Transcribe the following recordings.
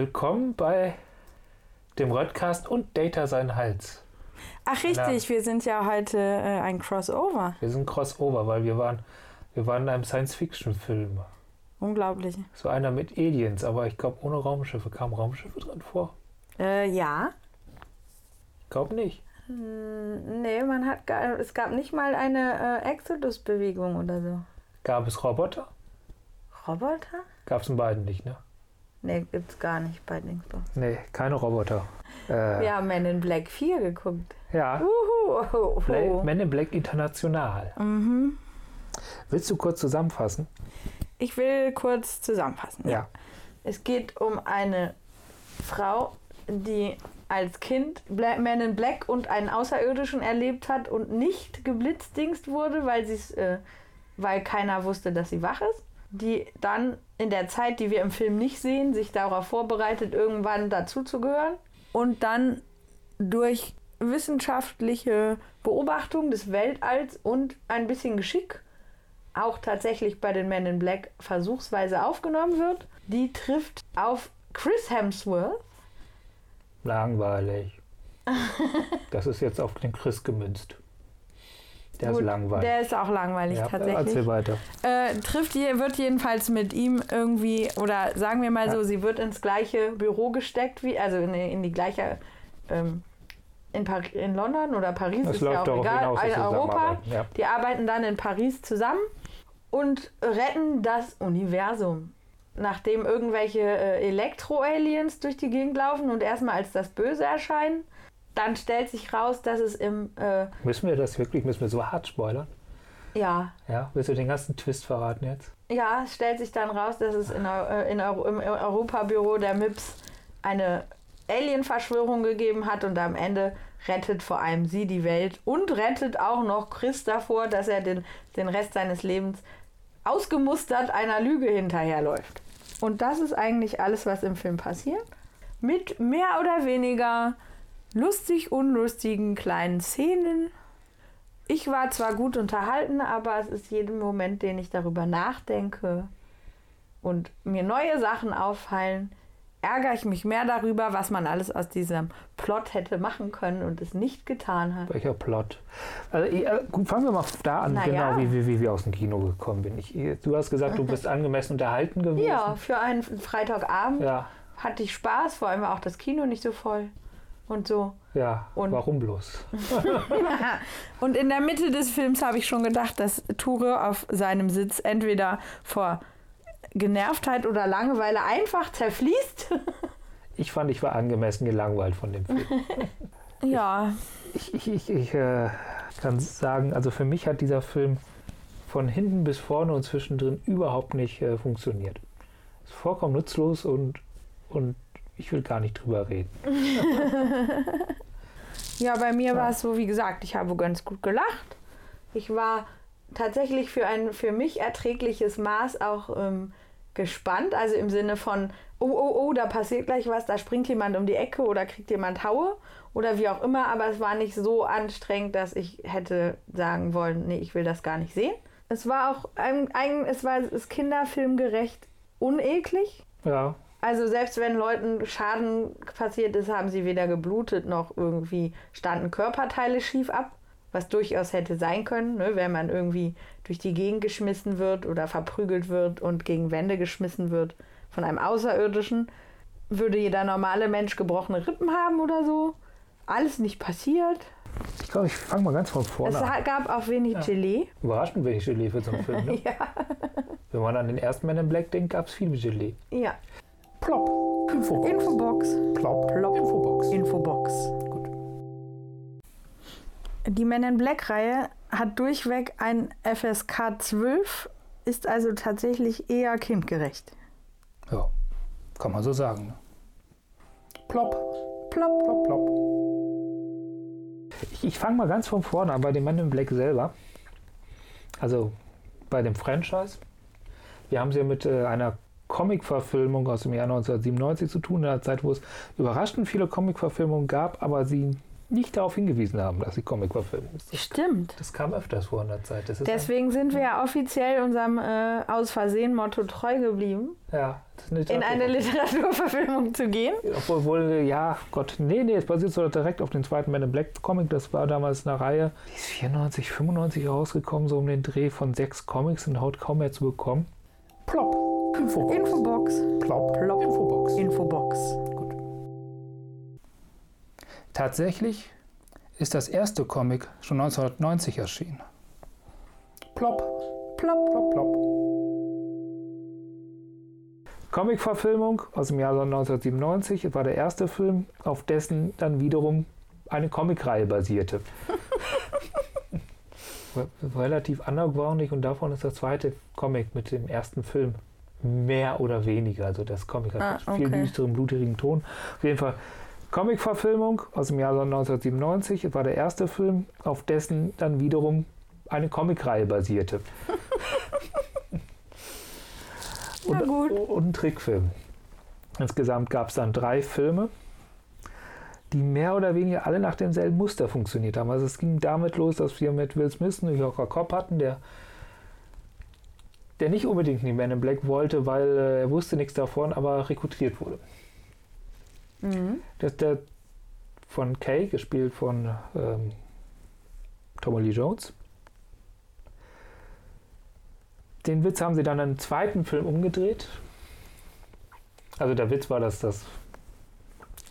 Willkommen bei dem Röttcast und Data sein Hals. Ach richtig, wir sind ja heute äh, ein Crossover. Wir sind Crossover, weil wir waren, wir waren in einem Science-Fiction-Film. Unglaublich. So einer mit Aliens, aber ich glaube ohne Raumschiffe. Kamen Raumschiffe drin vor? Äh, ja. Ich glaube nicht. Hm, Nee, man hat gar, es gab nicht mal eine äh, Exodus-Bewegung oder so. Gab es Roboter? Roboter? Gab es in beiden nicht, ne? Nee, gibt's gar nicht bei Dingsbums. Nee, keine Roboter. Äh, Wir haben Men in Black 4 geguckt. ja. Uhu. Bla- Men in Black International. Mhm. Willst du kurz zusammenfassen? Ich will kurz zusammenfassen. Ja. Es geht um eine Frau, die als Kind Bla Man in Black und einen Außerirdischen erlebt hat und nicht geblitzdingst wurde, weil, äh, weil keiner wusste, dass sie wach ist. Die dann in der Zeit, die wir im Film nicht sehen, sich darauf vorbereitet, irgendwann dazuzugehören. Und dann durch wissenschaftliche Beobachtung des Weltalls und ein bisschen Geschick auch tatsächlich bei den Men in Black versuchsweise aufgenommen wird. Die trifft auf Chris Hemsworth. Langweilig. das ist jetzt auf den Chris gemünzt. Der ist Gut, langweilig. Der ist auch langweilig ja, tatsächlich. Erzähl weiter. Äh, trifft je, wird jedenfalls mit ihm irgendwie, oder sagen wir mal Ja. so, sie wird ins gleiche Büro gesteckt, wie, also in, in die gleiche, ähm, in, Par in London oder Paris, Es ist ja läuft auch darauf egal, hinaus, dass in Europa. ja. Die arbeiten dann in Paris zusammen und retten das Universum. Nachdem irgendwelche äh, Elektro-Aliens durch die Gegend laufen und erstmal als das Böse erscheinen, dann stellt sich raus, dass es im, äh, Müssen wir das wirklich, müssen wir so hart spoilern? ja, Ja, willst du den ganzen Twist verraten jetzt? Ja, es stellt sich dann raus, dass es in, äh, in Euro, im Europabüro der MIPS eine Alien-Verschwörung gegeben hat und am Ende rettet vor allem sie die Welt und rettet auch noch Chris davor, dass er den, den Rest seines Lebens ausgemustert einer Lüge hinterherläuft. Und das ist eigentlich alles, was im Film passiert. Mit mehr oder weniger lustig unlustigen kleinen Szenen. Ich war zwar gut unterhalten, aber es ist jeden Moment, den ich darüber nachdenke und mir neue Sachen auffallen, ärgere ich mich mehr darüber, was man alles aus diesem Plot hätte machen können und es nicht getan hat. Welcher Plot? Also, äh, gut, fangen wir mal da an, Na genau ja. wie, wie, wie wir aus dem Kino gekommen bin. Ich, du hast gesagt, du bist angemessen unterhalten gewesen. Ja, für einen Freitagabend Ja, hatte ich Spaß, vor allem war auch das Kino nicht so voll und so. ja. Und- warum bloß? Und in der Mitte des Films habe ich schon gedacht, dass Ture auf seinem Sitz entweder vor Genervtheit oder Langeweile einfach zerfließt. Ich fand, ich war angemessen gelangweilt von dem Film. ja, Ich, ich, ich, ich äh, kann sagen, also für mich hat dieser Film von hinten bis vorne und zwischendrin überhaupt nicht äh, funktioniert. Ist vollkommen nutzlos und, und ich will gar nicht drüber reden. Ja, bei mir Ja. war es so, wie gesagt, ich habe ganz gut gelacht. Ich war tatsächlich für ein für mich erträgliches Maß auch ähm, gespannt. Also im Sinne von, oh, oh, oh, da passiert gleich was, da springt jemand um die Ecke oder kriegt jemand Haue oder wie auch immer. Aber es war nicht so anstrengend, dass ich hätte sagen wollen, nee, ich will das gar nicht sehen. Es war auch, ein, ein, es war es ist kinderfilmgerecht uneklig. Ja, Also selbst wenn Leuten Schaden passiert ist, haben sie weder geblutet noch irgendwie standen Körperteile schief ab, was durchaus hätte sein können, ne, wenn man irgendwie durch die Gegend geschmissen wird oder verprügelt wird und gegen Wände geschmissen wird von einem Außerirdischen, würde jeder normale Mensch gebrochene Rippen haben oder so. Alles nicht passiert. ich glaube, ich fange mal ganz von vorne Es an. ha- gab auch wenig Gelee. Überraschend wenig Gelee für so einen Film. Ne? Ja, Wenn man an den ersten Man in Black denkt, gab es viel Gelee. ja. Plopp. Infobox. Infobox. Plopp. Plopp. Infobox. Infobox. Gut. Die Men in Black-Reihe hat durchweg ein FSK 12, ist also tatsächlich eher kindgerecht. Ja, kann man so sagen. Ne? Plopp. Plopp. Plopp, plopp. Ich, ich fange mal ganz von vorne an bei dem Man in Black selber. Also bei dem Franchise. Wir haben es ja mit äh, einer Comic-Verfilmung aus dem Jahr 1997 zu tun, in einer Zeit, wo es überraschend viele Comic-Verfilmungen gab, aber sie nicht darauf hingewiesen haben, dass sie Comic-Verfilmung ist. Das, Stimmt. das kam öfters vor in der Zeit. Das ist Deswegen sind wir ja offiziell unserem äh, aus Versehen Motto treu geblieben, ja, das ist eine in eine Literatur- Literaturverfilmung zu gehen. Obwohl, wohl, ja, Gott, nee, nee, es basiert so direkt auf den zweiten Man in Black Comic. Das war damals eine Reihe, die ist 94, 95 rausgekommen, so um den Dreh von sechs Comics und haut kaum mehr zu bekommen. Plop. Infobox. Infobox. Plop. Plop. Infobox. Infobox. Tatsächlich ist das erste Comic schon 1990 erschienen. Plop. Plop. Plop, plop. Comic-Verfilmung aus dem Jahr 1997 war der erste Film, auf dessen dann wiederum eine Comicreihe basierte. Relativ undergroundig und davon ist der zweite Comic mit dem ersten Film mehr oder weniger. Also das Comic hat Ah, einen viel okay. düsteren, blutigen Ton. Auf jeden Fall Comic-Verfilmung aus dem Jahr 1997 war der erste Film, auf dessen dann wiederum eine Comicreihe basierte. Und, gut. und ein Trickfilm. Insgesamt gab es dann drei Filme, die mehr oder weniger alle nach demselben Muster funktioniert haben. Also es ging damit los, dass wir mit Will Smith einen New Yorker Cop hatten, der, der nicht unbedingt in die Men in Black wollte, weil äh, er wusste nichts davon, aber rekrutiert wurde. Mhm. Das, der von Kay, gespielt von ähm, Tommy Lee Jones. Den Witz haben sie dann im zweiten Film umgedreht. Also der Witz war, dass das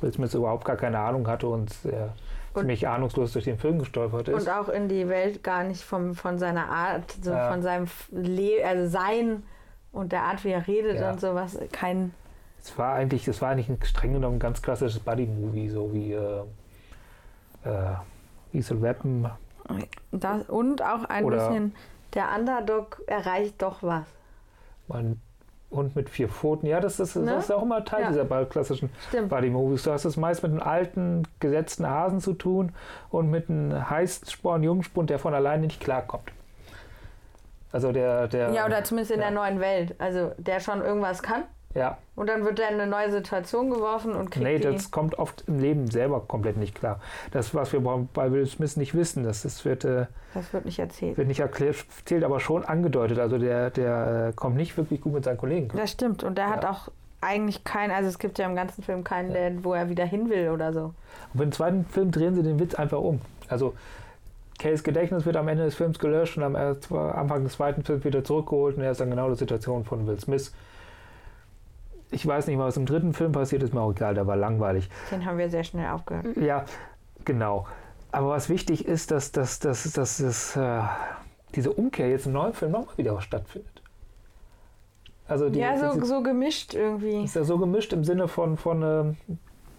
Will Smith überhaupt gar keine Ahnung hatte und er Und- ziemlich ahnungslos durch den Film gestolpert ist. Und auch in die Welt gar nicht vom, von seiner Art, so Ja. von seinem Le also Sein und der Art, wie er redet Ja. und sowas, kein. Es war eigentlich, es war eigentlich ein streng genommen ein ganz klassisches Buddy-Movie, so wie äh, äh, Lethal Weapon. Das, und auch ein bisschen, der Underdog erreicht doch was. Ein Hund mit vier Pfoten. Ja, das ist, Ne? das ist auch immer Teil Ja. dieser klassischen. Buddy-Movies. Du hast es meist mit einem alten, gesetzten Hasen zu tun und mit einem heißsporn Jungspund, der von alleine nicht klarkommt. Also der, der Ja, oder zumindest in der neuen Welt. Also der schon irgendwas kann ja, und dann wird er in eine neue Situation geworfen und kriegt nee, das kommt oft im Leben selber komplett nicht klar. Das, was wir bei- Will Smith nicht wissen, das, das wird, äh, Das wird nicht erzählt. wird nicht erzählt, aber schon angedeutet. Also der, der äh, kommt nicht wirklich gut mit seinen Kollegen. Das stimmt. Und der hat Ja. auch eigentlich keinen, also es gibt ja im ganzen Film keinen, der, wo er wieder hin will oder so. Und im zweiten Film drehen sie den Witz einfach um. Also Kays Gedächtnis wird am Ende des Films gelöscht und am äh, Anfang des zweiten Films wieder zurückgeholt und er ist dann genau die Situation von Will Smith. Ich weiß nicht mal, was im dritten Film passiert, ist mir auch egal, der war langweilig. Den haben wir sehr schnell aufgehört. Ja, genau. Aber was wichtig ist, dass, dass, dass, dass, dass äh, diese Umkehr jetzt im neuen Film nochmal wieder stattfindet. Also die, ja, so, diese- so gemischt irgendwie. ist ja so gemischt im Sinne von, von ähm,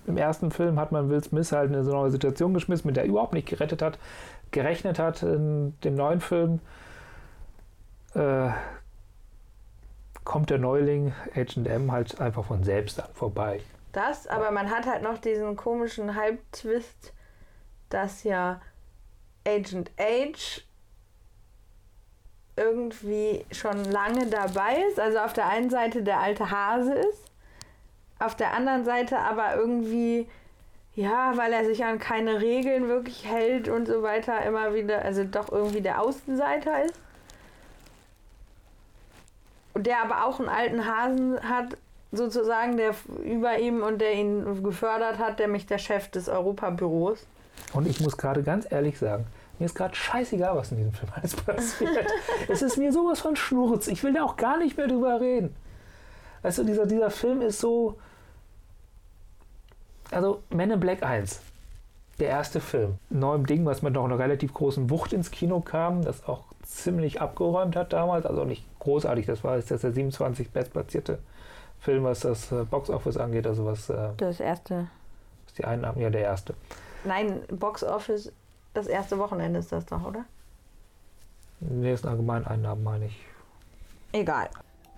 im ersten Film hat man Will Smith halt in eine so neue Situation geschmissen, mit der er überhaupt nicht gerettet hat, gerechnet hat. In dem neuen Film äh, kommt der Neuling Agent M halt einfach von selbst an vorbei. Das, aber man hat halt noch diesen komischen Halbtwist, dass ja Agent H irgendwie schon lange dabei ist. Also auf der einen Seite der alte Hase ist, auf der anderen Seite aber irgendwie, ja, weil er sich an keine Regeln wirklich hält und so weiter, immer wieder, also doch irgendwie der Außenseiter ist. Der aber auch einen alten Hasen hat, sozusagen, der über ihm und der ihn gefördert hat, nämlich der Chef des Europabüros. Und ich muss gerade ganz ehrlich sagen, mir ist gerade scheißegal, was in diesem Film alles passiert. es ist mir sowas von Schnurz. Ich will da auch gar nicht mehr drüber reden. Also dieser, dieser Film ist so. Also Men in Black 1, der erste Film. Neuem Ding, was mit noch einer relativ großen Wucht ins Kino kam, das auch ziemlich abgeräumt hat damals. Also nicht großartig, das war jetzt der 27 bestplatzierte Film, was das äh, Boxoffice angeht. Also was, äh, Das erste. was die Einnahmen, ja der erste. Nein, Box Office, das erste Wochenende ist das doch, oder? Nee, ist allgemein Einnahmen, meine ich. Egal.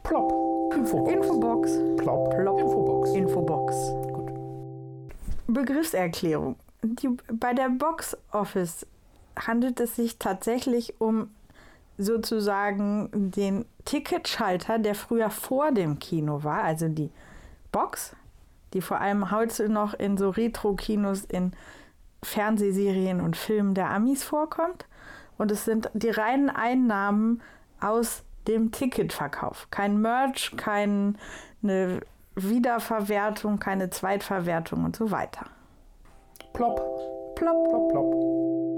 Plop. Infobox. Infobox. Plop. Plop. Infobox. Infobox. Begriffserklärung. Die, bei der Box Office handelt es sich tatsächlich um sozusagen den Ticketschalter, der früher vor dem Kino war, also die Box, die vor allem heute noch in so Retro-Kinos in Fernsehserien und Filmen der Amis vorkommt. Und es sind die reinen Einnahmen aus dem Ticketverkauf. Kein Merch, keine Wiederverwertung, keine Zweitverwertung und so weiter. Plopp. Plopp, plopp, plopp.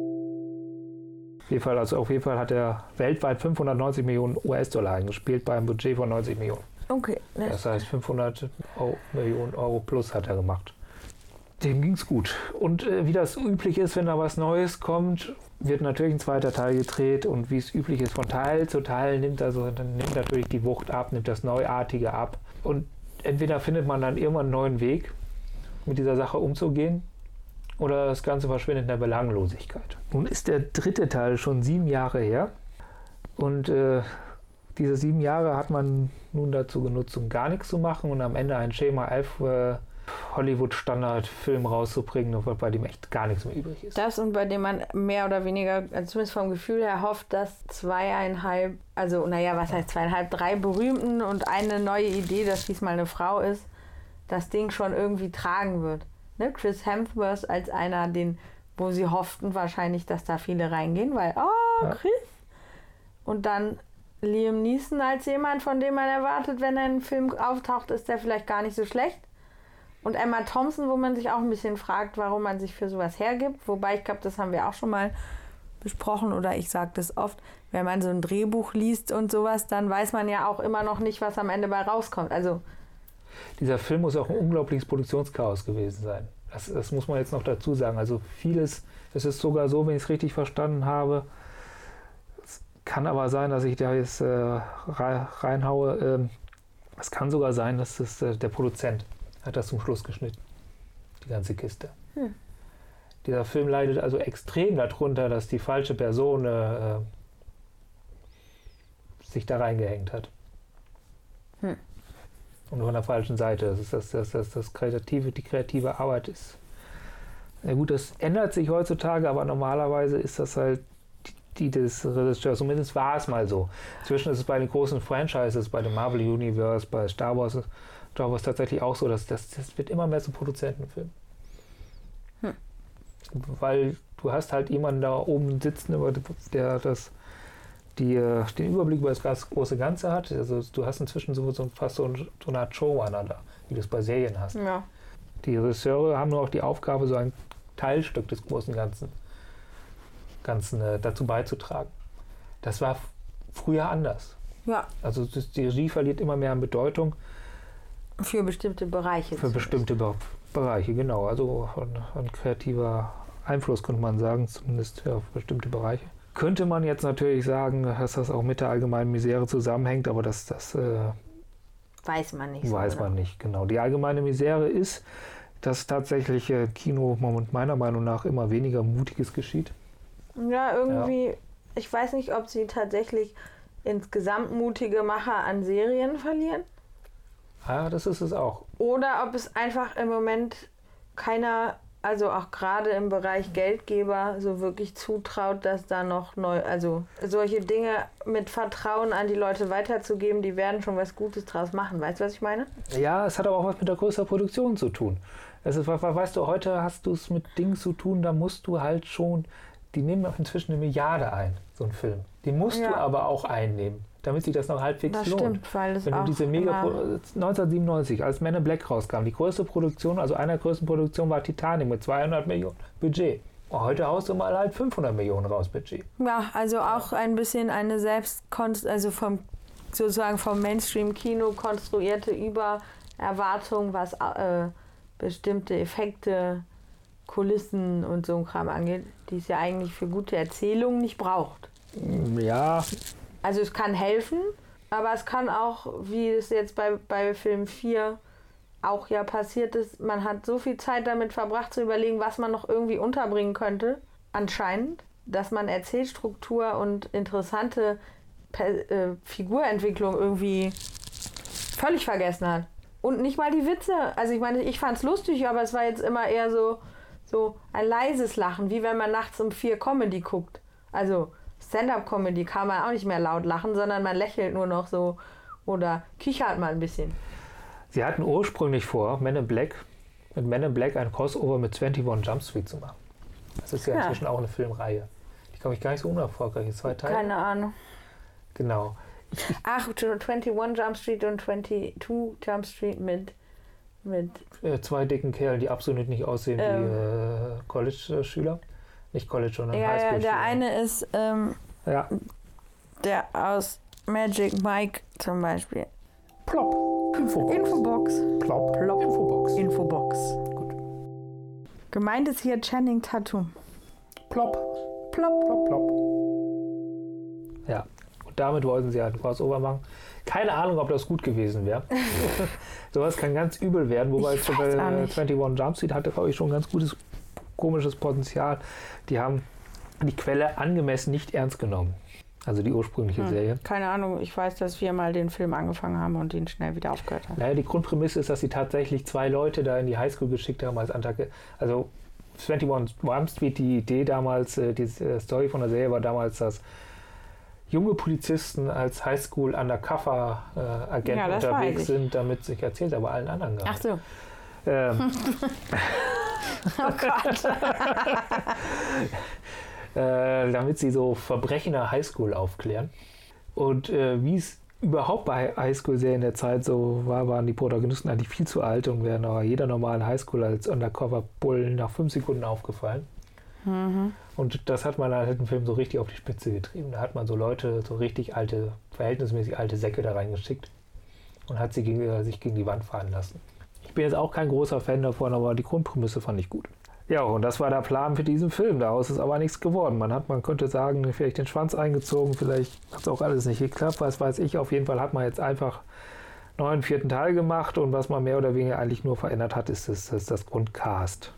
Auf jeden Fall, also auf jeden Fall hat er weltweit 590 Millionen US-Dollar eingespielt bei einem Budget von 90 Millionen. Okay. Das heißt 500 Euro, Millionen Euro plus hat er gemacht. Dem ging es gut. Und äh, wie das üblich ist, wenn da was Neues kommt, wird natürlich ein zweiter Teil gedreht und wie es üblich ist, von Teil zu Teil nimmt also dann nimmt natürlich die Wucht ab, nimmt das Neuartige ab. Und entweder findet man dann irgendwann einen neuen Weg, mit dieser Sache umzugehen, oder das Ganze verschwindet in der Belanglosigkeit. Nun ist der dritte Teil schon sieben Jahre her und äh, diese sieben Jahre hat man nun dazu genutzt, um gar nichts zu machen und am Ende ein Schema F äh, Hollywood-Standard-Film rauszubringen, bei dem echt gar nichts mehr übrig ist. Das und bei dem man mehr oder weniger, also zumindest vom Gefühl her, hofft, dass zweieinhalb, also naja, was heißt zweieinhalb, drei berühmten und eine neue Idee, dass diesmal eine Frau ist, das Ding schon irgendwie tragen wird. Ne? Chris Hemsworth als einer, den, wo sie hofften wahrscheinlich, dass da viele reingehen, weil, oh, Chris. Und dann Liam Neeson als jemand, von dem man erwartet, wenn er in einem Film auftaucht, ist der vielleicht gar nicht so schlecht. Und Emma Thompson, wo man sich auch ein bisschen fragt, warum man sich für sowas hergibt. Wobei ich glaube, das haben wir auch schon mal besprochen oder ich sage das oft, wenn man so ein Drehbuch liest und sowas, dann weiß man ja auch immer noch nicht, was am Ende bei rauskommt. Also dieser Film muss auch ein unglaubliches Produktionschaos gewesen sein. Das, das muss man jetzt noch dazu sagen. Also vieles, es ist sogar so, wenn ich es richtig verstanden habe, es kann aber sein, dass ich da jetzt äh, reinhaue. Ähm, es kann sogar sein, dass das, äh, der Produzent hat das zum Schluss geschnitten. Die ganze Kiste. Hm. Dieser Film leidet also extrem darunter, dass die falsche Person äh, sich da reingehängt hat. Und von der falschen Seite. Das ist das, das, das, das kreative, die kreative Arbeit ist. Na gut, das ändert sich heutzutage, aber normalerweise ist das halt die des Regisseurs. Zumindest war es mal so. Inzwischen ist es bei den großen Franchises, bei dem Marvel Universe, bei Star Wars, Star Wars tatsächlich auch so, dass das, das wird immer mehr zum Produzentenfilm. Hm. Weil du hast halt jemanden da oben sitzen, der das die äh, den Überblick über das große Ganze hat. Also du hast inzwischen so, so fast so, so eine Art Showrunner da, wie du es bei Serien hast. Ja. Die Regisseure haben nur auch die Aufgabe, so ein Teilstück des großen Ganzen, Ganzen äh, dazu beizutragen. Das war früher anders. Ja. Also das, die Regie verliert immer mehr an Bedeutung. Für bestimmte Bereiche. Für bestimmte Be Bereiche, genau. Also ein kreativer Einfluss könnte man sagen, zumindest für bestimmte Bereiche. Könnte man jetzt natürlich sagen, dass das auch mit der allgemeinen Misere zusammenhängt, aber das, das äh, weiß man nicht. Weiß so, man nicht, genau. Die allgemeine Misere ist, dass tatsächlich äh, Kino meiner Meinung nach immer weniger Mutiges geschieht. Ja, irgendwie, ja. ich weiß nicht, ob sie tatsächlich insgesamt mutige Macher an Serien verlieren. Ja, das ist es auch. Oder ob es einfach im Moment keiner also auch gerade im Bereich Geldgeber so wirklich zutraut, dass da noch neu, also solche Dinge mit Vertrauen an die Leute weiterzugeben, die werden schon was Gutes draus machen. Weißt du, was ich meine? Ja, es hat aber auch was mit der größeren Produktion zu tun. Es ist, weißt du, heute hast du es mit Dingen zu tun, da musst du halt schon, die nehmen inzwischen eine Milliarde ein, so ein Film. Die musst ja. du aber auch einnehmen damit sich das noch halbwegs das lohnt. Stimmt, weil das Wenn du diese mega 1997, als Men in Black rauskam, die größte Produktion, also einer der größten Produktionen war Titanic mit 200 Millionen Budget. Heute haust du mal halt 500 Millionen raus Budget. Ja, also auch ein bisschen eine Selbstkonst, also vom sozusagen vom Mainstream-Kino konstruierte Übererwartung, was äh, bestimmte Effekte, Kulissen und so ein Kram angeht, die es ja eigentlich für gute Erzählungen nicht braucht. Ja, also es kann helfen, aber es kann auch, wie es jetzt bei, bei Film 4 auch ja passiert ist, man hat so viel Zeit damit verbracht zu überlegen, was man noch irgendwie unterbringen könnte, anscheinend, dass man Erzählstruktur und interessante per äh, Figurentwicklung irgendwie völlig vergessen hat. Und nicht mal die Witze. Also ich meine, ich fand es lustig, aber es war jetzt immer eher so, so ein leises Lachen, wie wenn man nachts um vier Comedy guckt. Also Stand-up-Comedy kann man auch nicht mehr laut lachen, sondern man lächelt nur noch so oder kichert mal ein bisschen. Sie hatten ursprünglich vor, Men in Black, mit Men in Black ein Crossover mit 21 Jump Street zu machen. Das ist ja, Ja. inzwischen auch eine Filmreihe. Die glaube ich gar nicht so unerfolgreich. Zwei Teile. Keine Ahnung. Genau. Ach, 21 Jump Street und 22 Jump Street mit, mit Äh, zwei dicken Kerlen, die absolut nicht aussehen Ähm. wie äh, College-Schüler. Nicht College, sondern ja, ja, Highschool-Schüler. der eine ist ähm, Ja, der aus Magic Mike zum Beispiel. plopp. Infobox. Infobox. Plopp. Plopp. Infobox. Infobox. Gut. Gemeint ist hier Channing Tatum. Plopp. Plopp. Plopp, plopp. Ja, und damit wollten sie halt ein Crossover machen. Keine Ahnung, ob das gut gewesen wäre. Sowas kann ganz übel werden, wobei Ich zum weiß Beispiel auch nicht. 21 Jump Street hatte, glaube ich, schon ganz gutes komisches Potenzial. Die haben die Quelle angemessen nicht ernst genommen. Also die ursprüngliche Hm. Serie. Keine Ahnung, ich weiß, dass wir mal den Film angefangen haben und ihn schnell wieder aufgehört haben. Naja, die Grundprämisse ist, dass sie tatsächlich zwei Leute da in die Highschool geschickt haben als Antrag. Also 21 Jump Street, die Idee damals, äh, die äh, Story von der Serie war damals, dass junge Polizisten als Highschool Undercover äh, Ja, unterwegs sind, damit sich erzählt, aber allen anderen gar Ach nicht. so. Ähm, Oh Gott. äh, damit sie so Verbrechen der Highschool aufklären. Und äh, wie es überhaupt bei Highschool-Serien der Zeit so war, waren die Protagonisten eigentlich viel zu alt und wären aber jeder normalen Highschool als Undercover-Bullen nach fünf Sekunden aufgefallen. Mhm. Und das hat man halt im Film so richtig auf die Spitze getrieben. Da hat man so Leute, so richtig alte, verhältnismäßig alte Säcke da reingeschickt und hat sie gegen, äh, sich gegen die Wand fahren lassen. Ich bin jetzt auch kein großer Fan davon, aber die Grundprämisse fand ich gut. Ja, und das war der Plan für diesen Film. Daraus ist aber nichts geworden. Man hat, man könnte sagen, vielleicht den Schwanz eingezogen, vielleicht hat es auch alles nicht geklappt, was weiß ich. Auf jeden Fall hat man jetzt einfach neuen vierten Teil gemacht und was man mehr oder weniger eigentlich nur verändert hat, ist das, das, das Grundcast.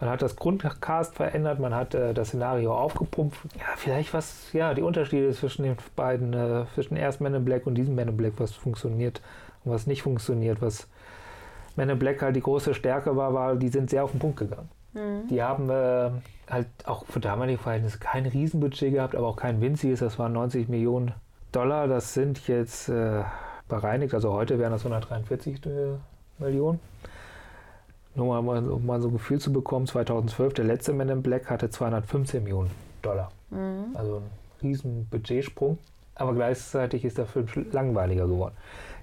Man hat das Grundcast verändert, man hat äh, das Szenario aufgepumpt. Ja, vielleicht was, ja, die Unterschiede zwischen den beiden, äh, zwischen dem ersten Men in Black und diesem Men in Black, was funktioniert und was nicht funktioniert. Was Men in Black halt die große Stärke war, war, die sind sehr auf den Punkt gegangen. Mhm. Die haben äh, halt auch für damalige Verhältnisse kein Riesenbudget gehabt, aber auch kein winziges. Das waren 90 Millionen Dollar. Das sind jetzt äh, bereinigt, also heute wären das 143 äh, Millionen. Nur mal, um mal so ein Gefühl zu bekommen, 2012, der letzte Man in Black hatte 215 Millionen Dollar. Mhm. Also ein riesen Budgetsprung. Aber gleichzeitig ist der Film langweiliger geworden.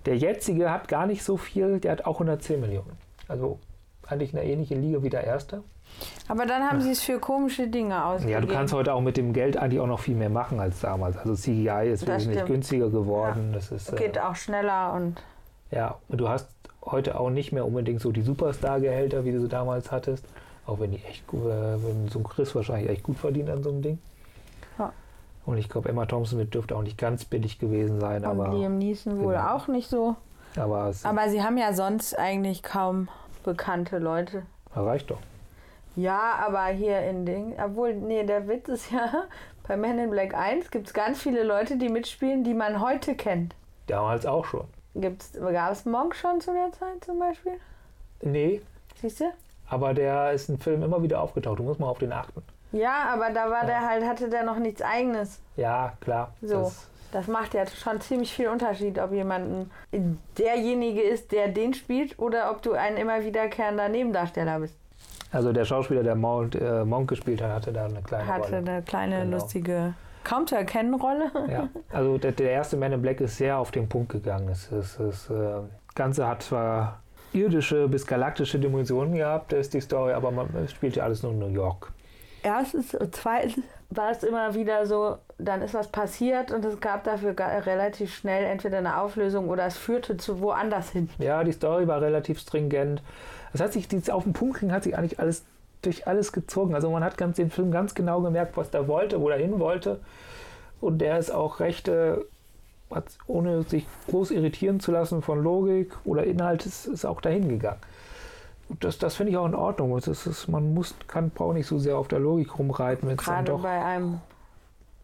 Der jetzige hat gar nicht so viel, der hat auch 110 Millionen. Also eigentlich eine ähnliche Liga wie der erste. Aber dann haben sie es für komische Dinge ausgegeben. Ja, du kannst heute auch mit dem Geld eigentlich auch noch viel mehr machen als damals. Also CGI ist wesentlich günstiger geworden. Das ist, Geht äh, auch schneller und ja, und du hast heute auch nicht mehr unbedingt so die Superstar-Gehälter, wie du sie damals hattest. Auch wenn die echt gut, äh, wenn so ein Chris wahrscheinlich echt gut verdient an so einem Ding. Und ich glaube, Emma Thompson mit dürfte auch nicht ganz billig gewesen sein, und aber, Liam Neeson wohl genau. auch nicht so. aber Aber sie haben ja sonst eigentlich kaum bekannte Leute. reicht doch. Ja, aber hier in Ding, obwohl, nee, der Witz ist ja, bei Men in Black 1 gibt es ganz viele Leute, die mitspielen, die man heute kennt. Damals auch schon. Gab es Monk schon zu der Zeit zum Beispiel? Nee, Siehst du? aber der ist ein Film immer wieder aufgetaucht. Du musst mal auf den achten. Ja, aber da war Ja. der halt, hatte der noch nichts eigenes. Ja, klar. So. Das, Das macht ja schon ziemlich viel Unterschied, ob jemand derjenige ist, der den spielt, oder ob du ein immer wiederkehrender Nebendarsteller bist. also der Schauspieler, der Monk, äh, Monk gespielt hat, hatte da eine kleine Hatte Rolle. eine kleine, Genau. lustige, kaum zu erkennen Rolle. Ja, also der, der erste Man in Black ist sehr auf den Punkt gegangen. Das, das, das äh, Ganze hat zwar irdische bis galaktische Dimensionen gehabt, da ist die Story, aber man spielt ja alles nur in New York. Erstens und zweitens war es immer wieder so, dann ist was passiert und es gab dafür relativ schnell entweder eine Auflösung oder es führte zu woanders hin. Ja, die Story war relativ stringent. Es hat sich dieses auf den Punkt ging, hat sich eigentlich alles durch alles gezogen. Also man hat ganz den Film ganz genau gemerkt, was der wollte, wo er hin wollte. Und der ist auch recht, äh, ohne sich groß irritieren zu lassen von Logik oder Inhalt, ist, ist auch dahin gegangen. Das, das finde ich auch in Ordnung. Es ist, es- man muss, kann, braucht nicht so sehr auf der Logik rumreiten, Gerade doch. bei einem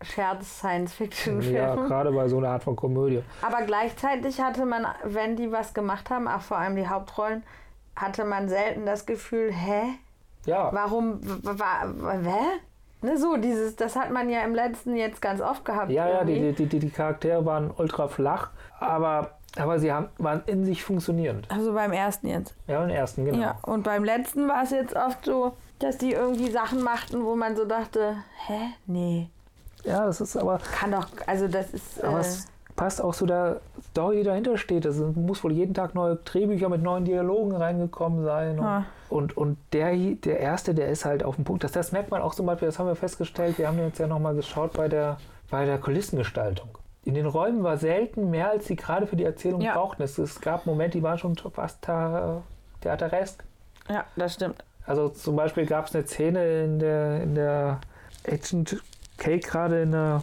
Scherz-Science-Fiction-Film. Ja, gerade bei so einer Art von Komödie. Aber gleichzeitig hatte man, wenn die was gemacht haben, auch vor allem die Hauptrollen, hatte man selten das Gefühl, hä? Ja, Warum, hä? Ne, so, dieses, das hat man ja im letzten jetzt ganz oft gehabt. Ja, ja, die, irgendwie. die, die, die Charaktere waren ultra flach, aber Aber sie haben, waren in sich funktionierend. Also beim ersten jetzt. Ja, beim ersten, genau. Ja, und beim letzten war es jetzt oft so, dass die irgendwie Sachen machten, wo man so dachte, hä? Nee. Ja, das ist aber, Kann doch, also das ist. aber äh, es passt auch zu der Story, die dahinter steht. Es muss wohl jeden Tag neue Drehbücher mit neuen Dialogen reingekommen sein. Und, Ah. und, und der, der erste, der ist halt auf dem Punkt. Das, das merkt man auch zum Beispiel, das haben wir festgestellt, wir haben jetzt ja nochmal geschaut bei der, bei der Kulissengestaltung. In den Räumen war selten mehr, als sie gerade für die Erzählung Ja. brauchten. Es, es gab Momente, die waren schon fast theateresk. ja, das stimmt. Also zum Beispiel gab es eine Szene in der, in der Agent Cake gerade in der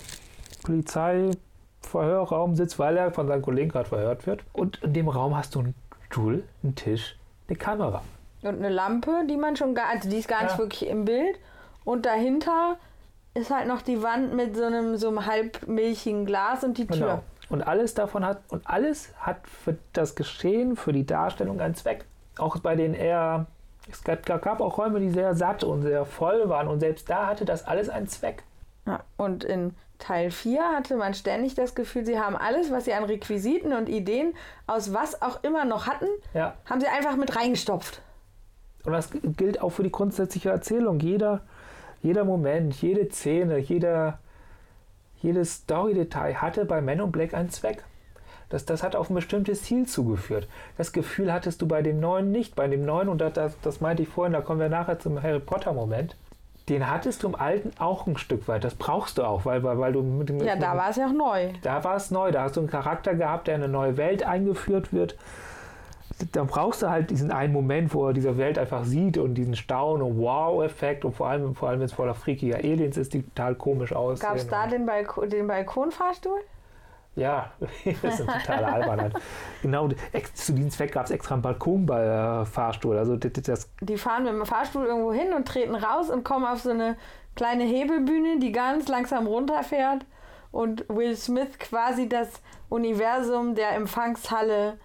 Polizeiverhörraum sitzt, weil er von seinen Kollegen gerade verhört wird. Und in dem Raum hast du einen Stuhl, einen Tisch, eine Kamera. Und eine Lampe, die man schon gar, also die ist gar nicht Ja. wirklich im Bild. Und dahinter ist halt noch die Wand mit so einem, so einem halbmilchigen Glas und die Tür. Genau. Und alles davon hat, und alles hat für das Geschehen, für die Darstellung einen Zweck. Auch bei denen eher, es gab, gab auch Räume, die sehr satt und sehr voll waren und selbst da hatte das alles einen Zweck. Ja. Und in Teil 4 hatte man ständig das Gefühl, sie haben alles, was sie an Requisiten und Ideen aus was auch immer noch hatten, Ja. haben sie einfach mit reingestopft. Und das gilt auch für die grundsätzliche Erzählung. Jeder, jeder Moment, jede Szene, jeder, jedes Story-Detail hatte bei Men in Black einen Zweck. Das, das hat auf ein bestimmtes Ziel zugeführt. Das Gefühl hattest du bei dem neuen nicht. Bei dem neuen, und das, das, das meinte ich vorhin, da kommen wir nachher zum Harry Potter-Moment, den hattest du im alten auch ein Stück weit. Das brauchst du auch, weil, weil, weil du mit dem. Ja, da war es ja auch neu. Da war es neu, da hast du einen Charakter gehabt, der in eine neue Welt eingeführt wird. Da brauchst du halt diesen einen Moment, wo er diese Welt einfach sieht und diesen Staun- und Wow-Effekt und vor allem, vor allem wenn es voller freakiger Aliens ist, die total komisch aussehen. Gab es da den, Balko den Balkonfahrstuhl? Ja, das ist eine totale Albernheit. genau, ex- zu diesem Zweck gab es extra einen Balkonfahrstuhl. Also das, das, Die fahren mit dem Fahrstuhl irgendwo hin und treten raus und kommen auf so eine kleine Hebelbühne, die ganz langsam runterfährt und Will Smith quasi das Universum der Empfangshalle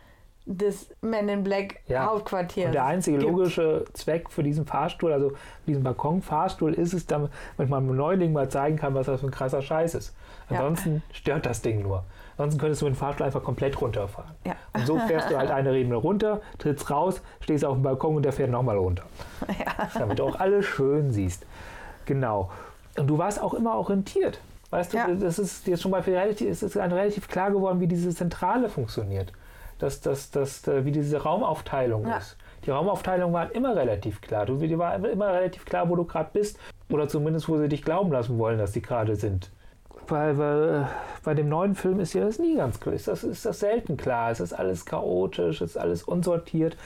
des Men in Black Ja. Hauptquartiers. Und der einzige gibt. logische Zweck für diesen Fahrstuhl, also für diesen Balkonfahrstuhl, ist es, damit man einem Neuling mal zeigen kann, was das für ein krasser Scheiß ist. Ja. Ansonsten stört das Ding nur. Ansonsten könntest du mit dem Fahrstuhl einfach komplett runterfahren. Ja. Und so fährst du halt eine Ebene runter, trittst raus, stehst auf dem Balkon und der fährt nochmal runter. Damit du auch alles schön siehst. Genau. Und du warst auch immer orientiert. Weißt du, Ja. das ist dir schon mal für relativ, es ist relativ klar geworden, wie diese Zentrale funktioniert. Dass, dass, dass, äh, wie diese Raumaufteilung Ja. ist. Die Raumaufteilung war immer relativ klar. Du, dir war immer relativ klar, wo du gerade bist. Oder zumindest, wo sie dich glauben lassen wollen, dass die gerade sind. Weil, weil äh, bei dem neuen Film ist ja das nie ganz klar. Ist das, ist das selten klar. Es ist alles chaotisch, es ist alles unsortiert.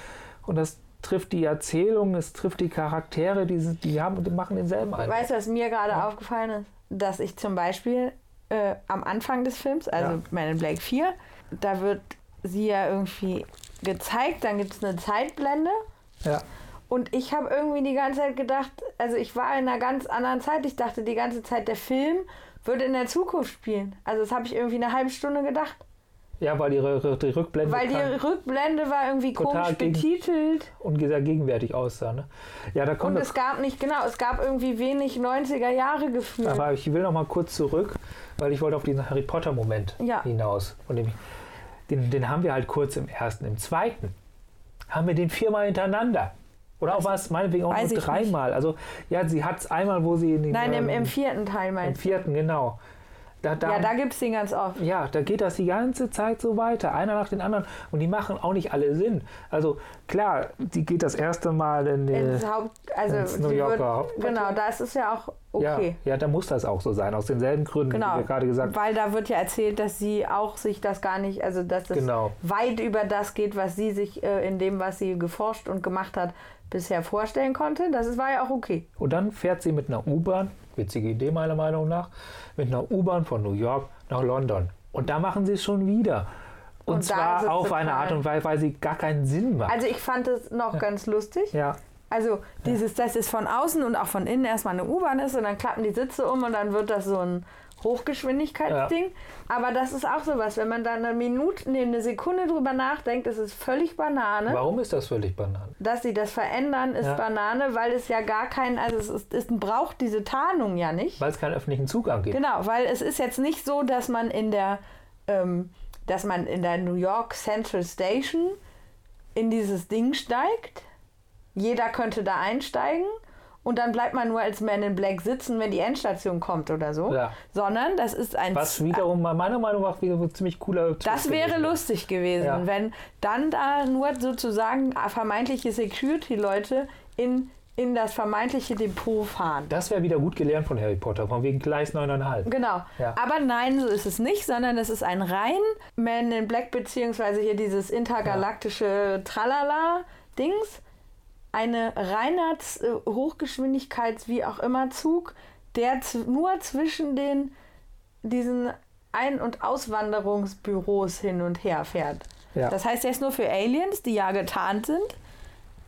Und das trifft die Erzählung, es trifft die Charaktere, die, die, haben, die machen denselben Eindruck. Weißt du, was mir gerade aufgefallen ist? Dass ich zum Beispiel äh, am Anfang des Films, also Ja. Men in Black 4, da wird sie ja irgendwie gezeigt, dann gibt es eine Zeitblende Ja. und ich habe irgendwie die ganze Zeit gedacht, also ich war in einer ganz anderen Zeit, ich dachte die ganze Zeit, der Film würde in der Zukunft spielen. Also das habe ich irgendwie eine halbe Stunde gedacht, ja, weil die, die Rückblende weil die Rückblende war irgendwie komisch betitelt und sehr gegenwärtig aussah. Ne? Ja, da und kommt es gab nicht, genau, es gab irgendwie wenig 90er Jahre Gefühl. Aber ich will noch mal kurz zurück, weil ich wollte auf diesen Harry Potter Moment Ja. hinaus. Und den, den, den haben wir halt kurz im ersten. Im zweiten haben wir den viermal hintereinander. Oder auch was, meinetwegen auch nur dreimal. Also ja, sie hat es einmal, wo sie in den Nein, im, ähm, im vierten Teil im meinst vierten, genau. Da, da, Ja, da gibt es den ganz oft. ja, da geht das die ganze Zeit so weiter, einer nach dem anderen. Und die machen auch nicht alle Sinn. Also klar, die geht das erste Mal in Haupt, also New Yorker wird, Hauptquartier. genau, da ist es ja auch okay. Ja, ja, da muss das auch so sein, aus denselben Gründen, Genau, wie wir gerade gesagt haben. weil da wird ja erzählt, dass sie auch sich das gar nicht, also dass das Genau. weit über das geht, was sie sich äh, in dem, was sie geforscht und gemacht hat, bisher vorstellen konnte. Das war ja auch okay. Und dann fährt sie mit einer U-Bahn, witzige Idee meiner Meinung nach, mit einer U-Bahn von New York nach London. Und da machen sie es schon wieder. Und, Und zwar auf eine Art und Weise, weil sie gar keinen Sinn macht. Also ich fand es noch ganz lustig. ja, Also dieses, dass es von außen und auch von innen erstmal eine U-Bahn ist und dann klappen die Sitze um und dann wird das so ein Hochgeschwindigkeitsding. Aber das ist auch sowas, wenn man da eine Minute, nee, eine Sekunde drüber nachdenkt, ist es völlig Banane. warum ist das völlig Banane? Dass sie das verändern, ist Ja. Banane, weil es ja gar kein, also es, ist, es braucht diese Tarnung ja nicht. Weil es keinen öffentlichen Zugang gibt. Genau, weil es ist jetzt nicht so, dass man in der ähm, dass man in der New York Central Station in dieses Ding steigt. Jeder könnte da einsteigen und dann bleibt man nur als Man in Black sitzen, wenn die Endstation kommt oder so. Ja. Sondern das ist ein Was wiederum meiner Meinung nach wieder ein ziemlich cooler das Twist wäre gewesen lustig gewesen, Ja. wenn dann da nur sozusagen vermeintliche Security-Leute in, in das vermeintliche Depot fahren. Das wäre wieder gut gelernt von Harry Potter, von wegen Gleis 9,5. Genau. Ja. Aber nein, so ist es nicht, sondern es ist ein rein Man in Black, beziehungsweise hier dieses intergalaktische Tralala-Dings. Eine reiner äh, Hochgeschwindigkeits-, wie auch immer, Zug, der nur zwischen den diesen Ein- und Auswanderungsbüros hin und her fährt. Ja. Das heißt, er ist nur für Aliens, die ja getarnt sind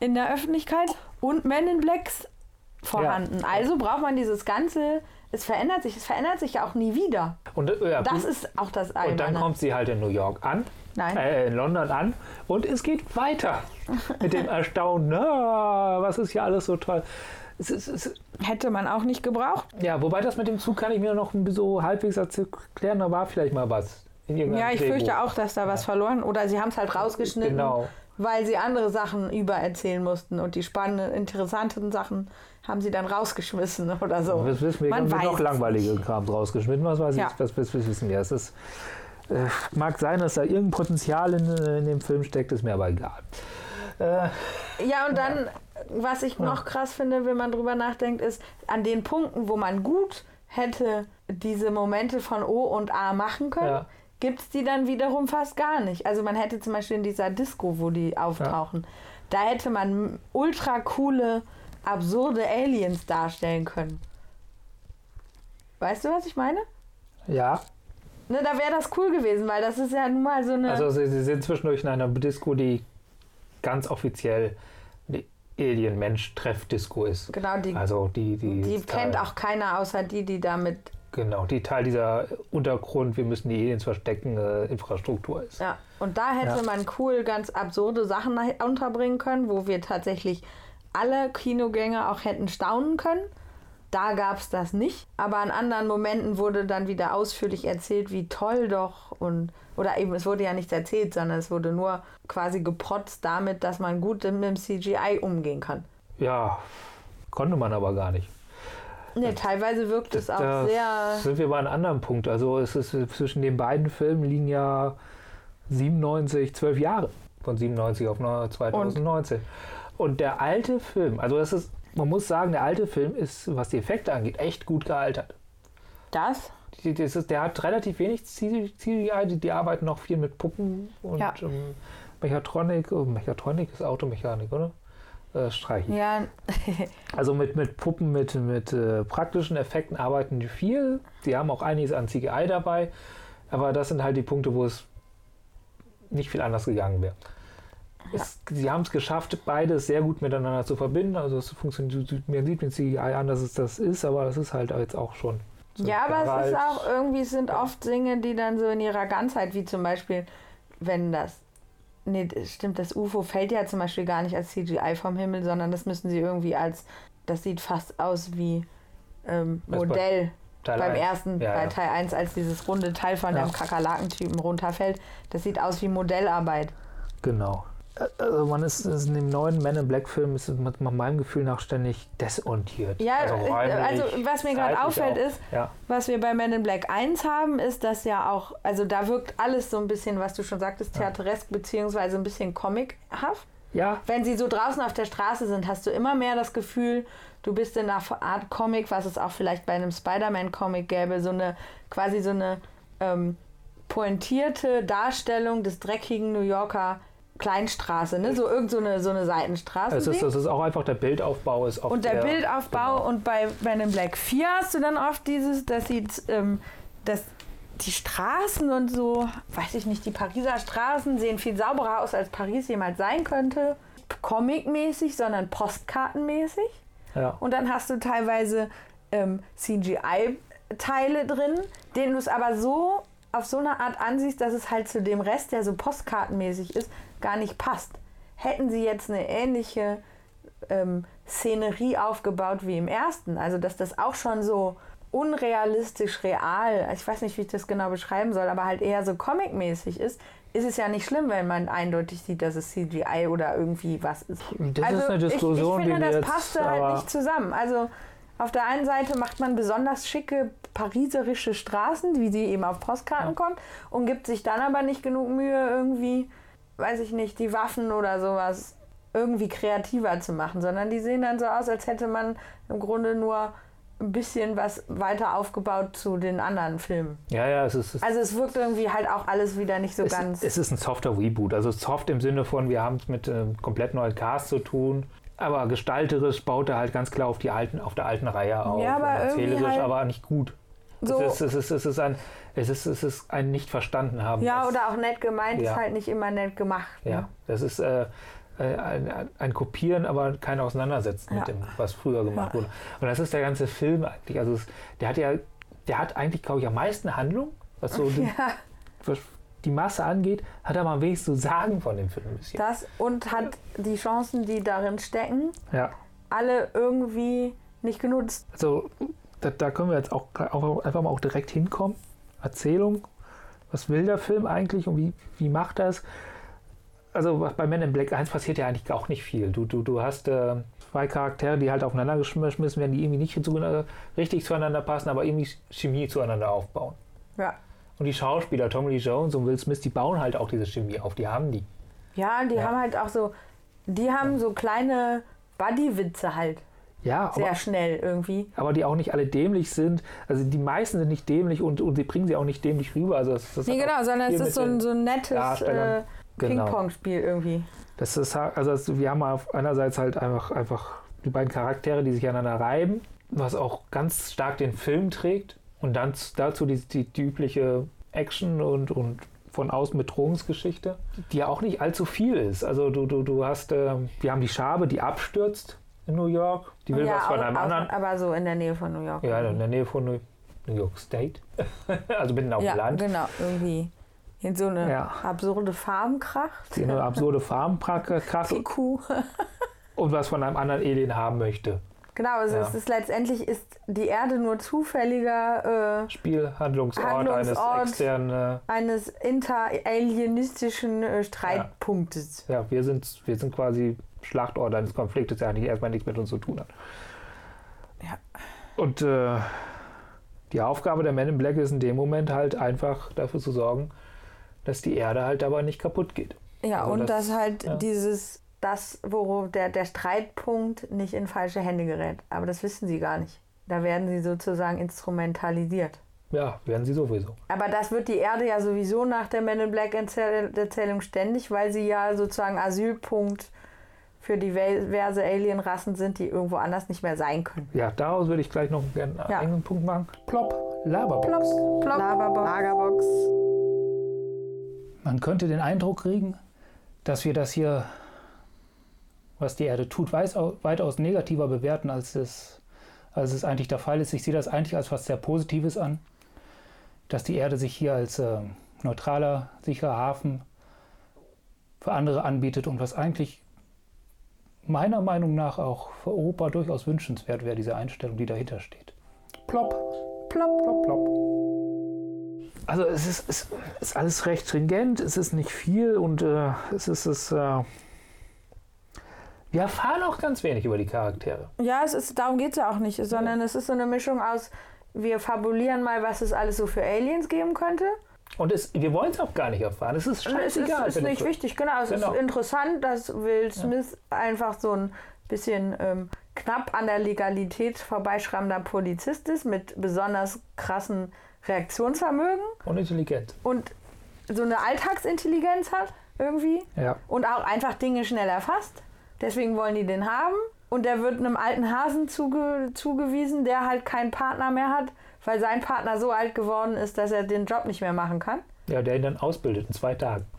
in der Öffentlichkeit und Men in Blacks vorhanden. Also braucht man dieses ganze, es verändert sich, es verändert sich ja auch nie wieder. Und, äh, ja, Das ist auch das und dann kommt sie halt in New York an, Nein. äh, in London an und es geht weiter mit dem Erstaunen, ah, was ist hier alles so toll. Es ist, es, Hätte man auch nicht gebraucht. ja, wobei das mit dem Zug kann ich mir noch so halbwegs erklären, da war vielleicht mal was. Ja, ich Drehbuch. fürchte auch, dass da was verloren oder sie haben es halt rausgeschnitten, Genau. weil sie andere Sachen übererzählen mussten und die spannenden, interessanten Sachen haben sie dann rausgeschmissen oder so. Das wissen wir, Man haben wir noch es langweilige Kram rausgeschnitten. Was weiß Ja. ich, was, was, was wissen wir? Es ist, mag sein, dass da irgendein Potenzial in, in dem Film steckt, ist mir aber egal. Äh, Ja, und dann, was ich noch krass finde, wenn man drüber nachdenkt, ist, an den Punkten, wo man gut hätte diese Momente von O und A machen können, Ja. gibt es die dann wiederum fast gar nicht. Also man hätte zum Beispiel in dieser Disco, wo die auftauchen, da hätte man ultra coole, absurde Aliens darstellen können. Weißt du, was ich meine? ja, Ne, da wäre das cool gewesen, weil das ist ja nun mal so eine. also sie, sie sind zwischendurch in einer Disco, die ganz offiziell eine Alien-Mensch-Treff-Disco ist. genau, die, Also die, die, die kennt Teil- auch keiner außer die, die damit Genau, die Teil dieser Untergrund, wir müssen die Aliens verstecken, äh, Infrastruktur ist. Ja, und da hätte Ja. man cool ganz absurde Sachen unterbringen können, wo wir tatsächlich alle Kinogänger auch hätten staunen können. Da gab es das nicht. Aber an anderen Momenten wurde dann wieder ausführlich erzählt, wie toll doch und oder eben es wurde ja nichts erzählt, sondern es wurde nur quasi geprotzt damit, dass man gut mit dem CGI umgehen kann. Ja, konnte man aber gar nicht. Nee, teilweise wirkt es auch Da sehr. sind wir bei einem anderen Punkt. Also es ist zwischen den beiden Filmen liegen ja 97, 12 Jahre von 97 auf 2019. Und, der alte Film, also das ist, man muss sagen, der alte Film ist, was die Effekte angeht, echt gut gealtert. Das? Die, das ist, der hat relativ wenig CGI, die, die arbeiten noch viel mit Puppen und Ja. ähm, Mechatronik. Oh, Mechatronik ist Automechanik, oder? Äh, streichen. Ja, Also mit, mit Puppen, mit, mit äh, praktischen Effekten arbeiten die viel. Sie haben auch einiges an CGI dabei. Aber das sind halt die Punkte, wo es nicht viel anders gegangen wäre. Es, sie haben es geschafft, beides sehr gut miteinander zu verbinden. Also es funktioniert, mir sieht mit CGI an, dass es das ist, aber das ist halt jetzt auch schon. so Ja, aber Jahre es ist auch irgendwie es sind oft Dinge, die dann so in ihrer Ganzheit, wie zum Beispiel, wenn das. Nee, stimmt, das UFO fällt ja zum Beispiel gar nicht als CGI vom Himmel, sondern das müssen sie irgendwie als. Das sieht fast aus wie ähm, bei Modell Teil beim eins. ersten, Ja, bei ja. Teil 1, als dieses runde Teil von Ja. dem Kakerlakentypen runterfällt. Das sieht aus wie Modellarbeit. Genau. Also man ist, ist in dem neuen Men in Black Film ist mit nach meinem Gefühl nach ständig desorientiert. Ja, also, äh, also was mir gerade auffällt auch. ist, Ja. Was wir bei Men in Black 1 haben, ist, dass ja auch, also da wirkt alles so ein bisschen, was du schon sagtest, theateresk beziehungsweise ein bisschen comichaft. ja, Wenn sie so draußen auf der Straße sind, hast du immer mehr das Gefühl, du bist in einer Art Comic, was es auch vielleicht bei einem Spider-Man-Comic gäbe, so eine, quasi so eine ähm, pointierte Darstellung des dreckigen New Yorker Kleinstraße, ne? So irgend so eine, so eine Seitenstraße. es ist, das ist auch einfach der Bildaufbau ist oft Und der sehr- Bildaufbau genau. und bei Men in Black 4 hast du dann oft dieses, das sieht, ähm, das, die Straßen und so, weiß ich nicht, die Pariser Straßen sehen viel sauberer aus, als Paris jemals sein könnte. Comic-mäßig, sondern postkartenmäßig. Ja. Und dann hast du teilweise ähm, CGI-Teile drin, denen du es aber so auf so eine Art ansiehst, dass es halt zu dem Rest, der so postkartenmäßig ist, gar nicht passt. Hätten sie jetzt eine ähnliche ähm, Szenerie aufgebaut wie im ersten, also dass das auch schon so unrealistisch real, ich weiß nicht, wie ich das genau beschreiben soll, aber halt eher so comic-mäßig ist, ist es ja nicht schlimm, wenn man eindeutig sieht, dass es CGI oder irgendwie was ist. Das also ist eine Diskussion, ich, ich finde, die das passte halt nicht zusammen. Also auf der einen Seite macht man besonders schicke pariserische Straßen, wie sie eben auf Postkarten kommt, und gibt sich dann aber nicht genug Mühe, irgendwie, weiß ich nicht, die Waffen oder sowas irgendwie kreativer zu machen, sondern die sehen dann so aus, als hätte man im Grunde nur ein bisschen was weiter aufgebaut zu den anderen Filmen. Ja, ja, es ist, es, Also es wirkt irgendwie halt auch alles wieder nicht so es, ganz. es ist ein softer Reboot. Also soft im Sinne von, wir haben es mit einem komplett neuen Cast zu tun. Aber gestalterisch baut er halt ganz klar auf, die alten, auf der alten Reihe auf. Ja, aber erzählerisch, halt aber nicht gut. so, Es, ist, es, ist, es, ist ein, es, ist, es ist ein nicht verstanden haben. ja, oder auch nett gemeint, Ja. ist halt nicht immer nett gemacht. Ja, Ne? das ist äh, äh, ein, ein- Kopieren, aber kein Auseinandersetzen Ja. mit dem, was früher gemacht Ja. wurde. Und das ist der ganze Film eigentlich. Also es, der hat ja, der hat eigentlich, glaube ich, am meisten Handlung, was so die, Ja, was die Masse angeht, hat er mal am wenigsten zu sagen von dem Film das und hat die Chancen, die darin stecken, Ja, alle irgendwie nicht genutzt. also da, da können wir jetzt auch, auch einfach mal auch direkt hinkommen. Erzählung, was will der Film eigentlich und wie, wie macht er es? Also bei Men in Black 1 passiert ja eigentlich auch nicht viel. Du, du, du hast äh, zwei Charaktere, die halt aufeinander geschmissen werden, die irgendwie nicht zu, äh, richtig zueinander passen, aber irgendwie Chemie zueinander aufbauen. Ja. Und die Schauspieler, Tommy Lee Jones und Will Smith, die bauen halt auch diese Chemie auf. Die haben die. Ja, die Ja. haben halt auch so, die haben so kleine Buddy-Witze halt. Ja, Sehr aber, schnell irgendwie. aber die auch nicht alle dämlich sind. Also die meisten sind nicht dämlich und, und sie bringen sie auch nicht dämlich rüber. Also das, das Nee, genau, sondern es ist so ein, so ein nettes äh, Genau. Ping-Pong-Spiel irgendwie. Das ist also es- wir haben auf einerseits halt einfach, einfach die beiden Charaktere, die sich aneinander reiben, was auch ganz stark den Film trägt. Und dann dazu die, die, die übliche Action und, und von außen Bedrohungsgeschichte, die ja auch nicht allzu viel ist. Also du, du, du hast, ähm, wir haben die Schabe, die abstürzt in New York. Die will ja, was von einem anderen. aber so in der Nähe von New York. Ja, in der Nähe von New, New York State. also mitten auf ja dem Land. genau, irgendwie. In so eine Ja. absurde Farbenkracht. Die eine absurde Farbenkraft Kuh. und was von einem anderen Alien haben möchte. Genau, also Ja. es ist letztendlich ist die Erde nur zufälliger äh, Spielhandlungsort Handlungsort. eines externen. Äh, eines interalienistischen äh, Streitpunktes. ja, wir sind, wir sind quasi Schlachtort eines Konfliktes, der eigentlich erstmal nichts mit uns zu tun hat. Ja. Und äh, die Aufgabe der Men in Black ist in dem Moment halt einfach dafür zu sorgen, dass die Erde halt dabei nicht kaputt geht. Ja, Also und das- dass halt ja. dieses, das, wo der, der Streitpunkt nicht in falsche Hände gerät. Aber das wissen sie gar nicht. Da werden sie sozusagen instrumentalisiert. Ja, werden sie sowieso. Aber das wird die Erde ja sowieso nach der Men in Black Erzähl- Erzählung ständig, weil sie ja sozusagen Asylpunkt für diverse Alienrassen sind, die irgendwo anders nicht mehr sein können. Ja, daraus würde ich gleich noch einen Ja. eigenen Punkt machen. Plop, Laberbox. Plop, plop, Laberbox. Lagerbox. Man könnte den Eindruck kriegen, dass wir das hier, was die Erde tut, weitaus negativer bewerten, als es, als es eigentlich der Fall ist. Ich sehe das eigentlich als was sehr Positives an, dass die Erde sich hier als äh, neutraler, sicherer Hafen für andere anbietet und was eigentlich meiner Meinung nach auch für Europa durchaus wünschenswert wäre, diese Einstellung, die dahinter steht. Plopp, Plop. plopp, plopp. Also es ist, es ist alles recht stringent, es ist nicht viel und äh, es ist es. Äh, wir erfahren auch ganz wenig über die Charaktere. Ja, es ist, darum geht es ja auch nicht, sondern es ist so eine Mischung aus, wir fabulieren mal, was es alles so für Aliens geben könnte. Und es, wir wollen es auch gar nicht erfahren. Es ist Und es ist, scheißegal. ist nicht wichtig, genau. Es Genau. ist interessant, dass Will Smith einfach so ein bisschen ähm, knapp an der Legalität vorbeischrammender Polizist ist mit besonders krassen Reaktionsvermögen Und intelligent. und so eine Alltagsintelligenz hat irgendwie Ja. und auch einfach Dinge schnell erfasst. Deswegen wollen die den haben. Und der wird einem alten Hasen zuge zugewiesen, der halt keinen Partner mehr hat, weil sein Partner so alt geworden ist, dass er den Job nicht mehr machen kann. ja, der ihn dann ausbildet in zwei Tagen.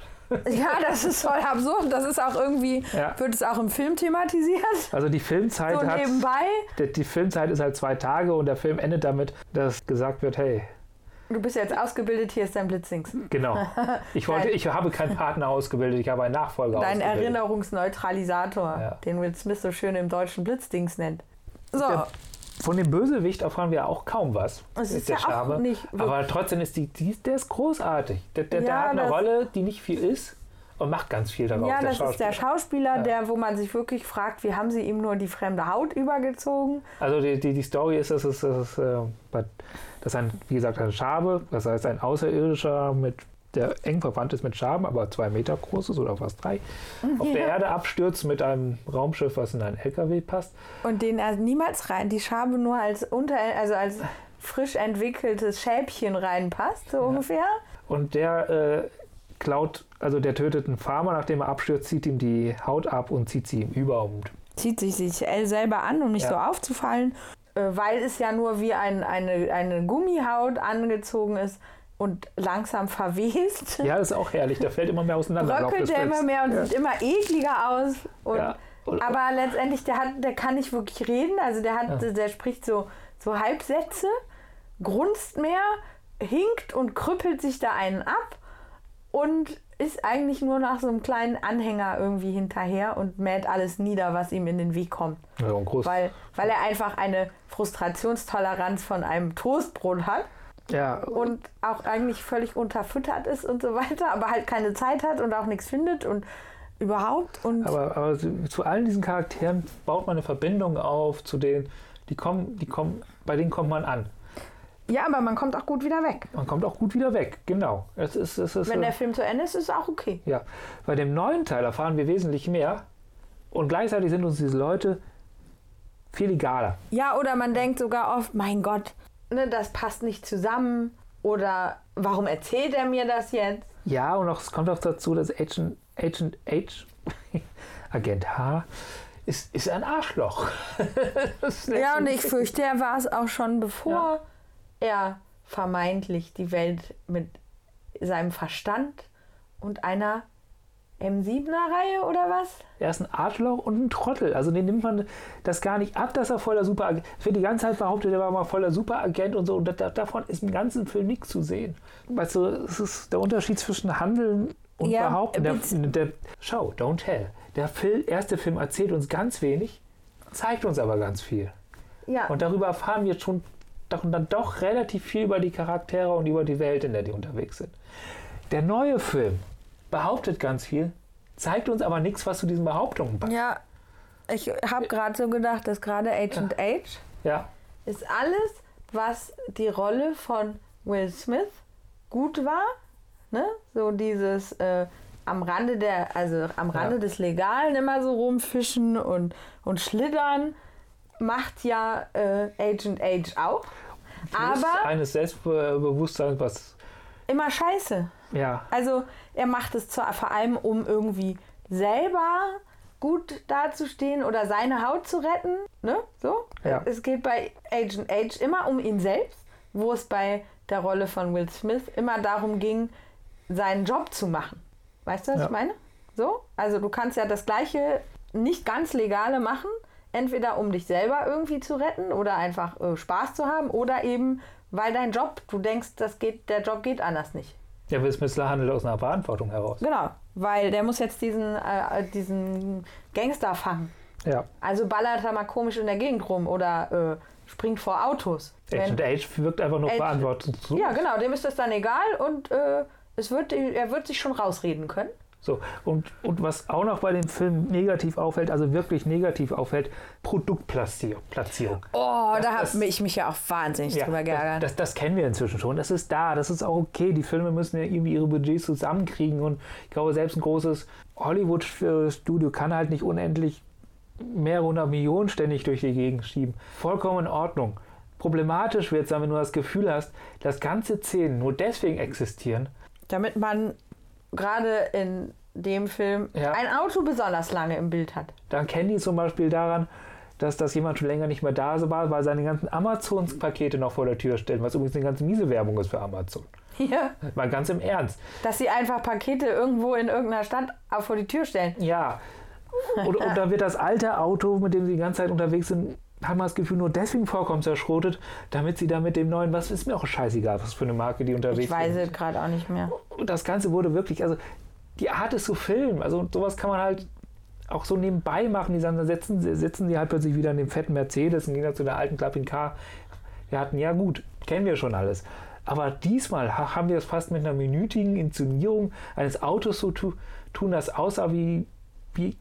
Ja, das ist voll absurd. Das ist auch irgendwie, Ja. wird es auch im Film thematisiert. Also die Filmzeit So hat. nebenbei. Die, die Filmzeit ist halt zwei Tage und der Film endet damit, dass gesagt wird, hey, Du bist jetzt ausgebildet, hier ist dein Blitzdings. genau. Ich wollte, Dein- ich habe keinen Partner ausgebildet, ich habe einen Nachfolger Dein ausgebildet. Erinnerungsneutralisator, Ja. den Will Smith so schön im deutschen Blitzdings nennt. So, von dem Bösewicht erfahren wir auch kaum was. Es mit ist der ja auch Schabe. nicht Aber trotzdem ist die, die, der ist großartig. Der, der, der Ja, hat eine das- Rolle, die nicht viel ist und macht ganz viel daraus. Ja, der das ist der Schauspieler. Ja. der, wo man sich wirklich fragt, wie haben sie ihm nur die fremde Haut übergezogen? Also die, die, die Story ist, dass es, dass es äh, dass ein, wie gesagt, ein Schabe, das heißt ein Außerirdischer mit der eng verwandt ist mit Schaben, aber zwei Meter groß ist oder fast drei, auf der Ja. Erde abstürzt mit einem Raumschiff, was in einen LKW passt. Und den er niemals rein, die Schabe nur als unter, also als frisch entwickeltes Schälbchen reinpasst, so ungefähr. Und der äh, klaut, also der tötet einen Farmer, nachdem er abstürzt, zieht ihm die Haut ab und zieht sie ihm über und Zieht sich sich L selber an, um nicht Ja. so aufzufallen, äh, weil es ja nur wie ein, eine, eine Gummihaut angezogen ist und langsam verwest. Ja, das ist auch herrlich. Der fällt immer mehr auseinander. Bröckelt der immer mehr und ja. sieht immer ekliger aus. Und, Ja. Aber letztendlich, der, hat, der kann nicht wirklich reden. Also der, hat, Ja. der spricht so, so Halbsätze, grunzt mehr, hinkt und krüppelt sich da einen ab und ist eigentlich nur nach so einem kleinen Anhänger irgendwie hinterher und mäht alles nieder, was ihm in den Weg kommt. Ja, und groß. Weil, weil er einfach eine Frustrationstoleranz von einem Toastbrot hat ja, und auch eigentlich völlig unterfüttert ist und so weiter, aber halt keine Zeit hat und auch nichts findet und überhaupt. Und aber, aber zu allen diesen Charakteren baut man eine Verbindung auf, zu denen, die kommen, die kommen, bei denen kommt man an. ja, aber man kommt auch gut wieder weg. Man kommt auch gut wieder weg, genau. Es ist, es ist, Wenn äh, der Film zu Ende ist, ist es auch okay. ja. Bei dem neuen Teil erfahren wir wesentlich mehr und gleichzeitig sind uns diese Leute viel egaler. Ja, oder man denkt sogar oft, mein Gott, ne, das passt nicht zusammen. Oder warum erzählt er mir das jetzt? Ja, und auch, es kommt auch dazu, dass Agent, Agent H, Agent H, ist, ist ein Arschloch. Ja, und ich fürchte, er war es auch schon, bevor er vermeintlich die Welt mit seinem Verstand und einer M7er-Reihe oder was? Er ist ein Arschloch und ein Trottel. Also den nimmt man das gar nicht ab, dass er voller Superagent ist. Für die ganze Zeit behauptet, er war mal voller Superagent und so. Und da, da, davon ist im ganzen Film nichts zu sehen. Weißt du, es ist der Unterschied zwischen Handeln und Ja, Behaupten. Der, der, schau, don't tell. Der Film, erste Film erzählt uns ganz wenig, zeigt uns aber ganz viel. Ja. Und darüber erfahren wir schon doch, dann doch relativ viel über die Charaktere und über die Welt, in der die unterwegs sind. Der neue Film behauptet ganz viel, zeigt uns aber nichts, was zu diesen Behauptungen passt. Ja, ich habe gerade so gedacht, dass gerade Agent H Ja, ist alles, was die Rolle von Will Smith gut war. Ne? So dieses äh, am Rande der, also am Rande Ja. des Legalen immer so rumfischen und, und schlittern, macht ja äh, Agent H auch. Plus Aber eines Selbstbewusstseins, was immer scheiße. ja, Also er macht es zwar vor allem, um irgendwie selber gut dazustehen oder seine Haut zu retten. Ne? So. Ja. Es geht bei Agent H immer um ihn selbst, wo es bei der Rolle von Will Smith immer darum ging, seinen Job zu machen. Weißt du, was Ja. ich meine? So? Also du kannst ja das gleiche nicht ganz legale machen, entweder um dich selber irgendwie zu retten oder einfach äh, Spaß zu haben oder eben weil dein Job, du denkst, das geht, der Job geht anders nicht. der Will Smith handelt aus einer Verantwortung heraus. Genau, weil der muss jetzt diesen, äh, diesen Gangster fangen. Ja. Also ballert er mal komisch in der Gegend rum oder äh, springt vor Autos. Agent H wirkt einfach nur Age- verantwortungslos. ja, genau, dem ist das dann egal und äh, es wird, er wird sich schon rausreden können. So, und, und was auch noch bei dem Film negativ auffällt, also wirklich negativ auffällt, Produktplatzierung. Platzierung. Oh, da das- habe ich mich ja auch wahnsinnig Ja, drüber geärgert. das, das, das kennen wir inzwischen schon. Das ist da, das ist auch okay. Die Filme müssen ja irgendwie ihre Budgets zusammenkriegen und ich glaube, selbst ein großes Hollywood-Studio kann halt nicht unendlich mehrere hundert Millionen ständig durch die Gegend schieben. Vollkommen in Ordnung. Problematisch wird es dann, wenn du das Gefühl hast, dass ganze Szenen nur deswegen existieren. Damit man gerade in dem Film Ja. ein Auto besonders lange im Bild hat. Dann kennen die zum Beispiel daran, dass das jemand schon länger nicht mehr da war, weil seine ganzen Amazon-Pakete noch vor der Tür stellen, was übrigens eine ganz miese Werbung ist für Amazon. Ja. Mal ganz im Ernst. Dass sie einfach Pakete irgendwo in irgendeiner Stadt vor die Tür stellen. Ja. Und, und da wird das alte Auto, mit dem sie die ganze Zeit unterwegs sind, haben wir das Gefühl, nur deswegen vollkommen zerschrotet, damit sie da mit dem neuen, was ist mir auch scheißegal, was für eine Marke die unterwegs Ich weiß sind. es gerade auch nicht mehr. Und das Ganze wurde wirklich, also die Art ist zu filmen, also sowas kann man halt auch so nebenbei machen. Die sagen, dann setzen, sitzen die halt plötzlich wieder in dem fetten Mercedes und gehen dann zu der alten Clubbing Car. Wir hatten, ja gut, kennen wir schon alles. Aber diesmal haben wir es fast mit einer minütigen Inszenierung eines Autos so tu, tun, das aussah wie, wie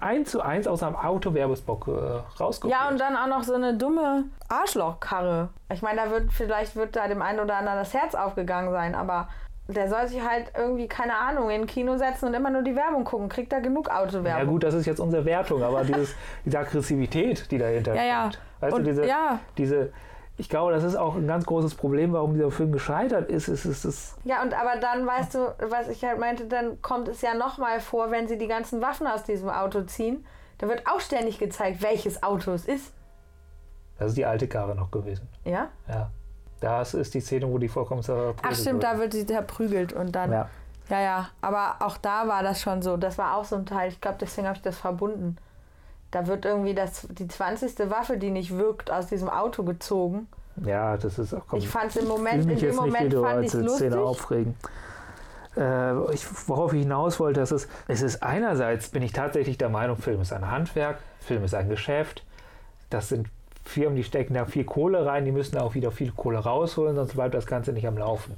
eins zu eins aus einem Autowerbespot äh, rausgekommen. Ja, und dann auch noch so eine dumme Arschlochkarre. Ich meine, da wird vielleicht wird da dem einen oder anderen das Herz aufgegangen sein, aber der soll sich halt irgendwie, keine Ahnung, in ein Kino setzen und immer nur die Werbung gucken. Kriegt da genug Autowerbung. Ja gut, das ist jetzt unsere Wertung, aber dieses, diese Aggressivität, die dahinter ja, ja. Weißt und, du, diese, ja. diese, ich glaube, das ist auch ein ganz großes Problem, warum dieser Film gescheitert ist. ist, ist, ist ja, und aber dann, weißt du, was ich halt meinte, dann kommt es ja nochmal vor, wenn sie die ganzen Waffen aus diesem Auto ziehen. Da wird auch ständig gezeigt, welches Auto es ist. Das ist die alte Karre noch gewesen. Ja? Ja. Das ist die Szene, wo die vorkommt. Ach stimmt, wird. da wird sie zerprügelt und dann. Ja. ja, ja. Aber auch da war das schon so. Das war auch so ein Teil. Ich glaube, deswegen habe ich das verbunden. Da wird irgendwie das, die 20. Waffe, die nicht wirkt, aus diesem Auto gezogen. Ja, das ist auch. Komm, ich fand es im Moment, in dem Moment fand ich lustig. Szene aufregen. Äh, ich, worauf ich hinaus wollte, dass es, es ist einerseits, bin ich tatsächlich der Meinung, Film ist ein Handwerk, Film ist ein Geschäft. Das sind Firmen, die stecken da viel Kohle rein, die müssen auch wieder viel Kohle rausholen, sonst bleibt das Ganze nicht am Laufen.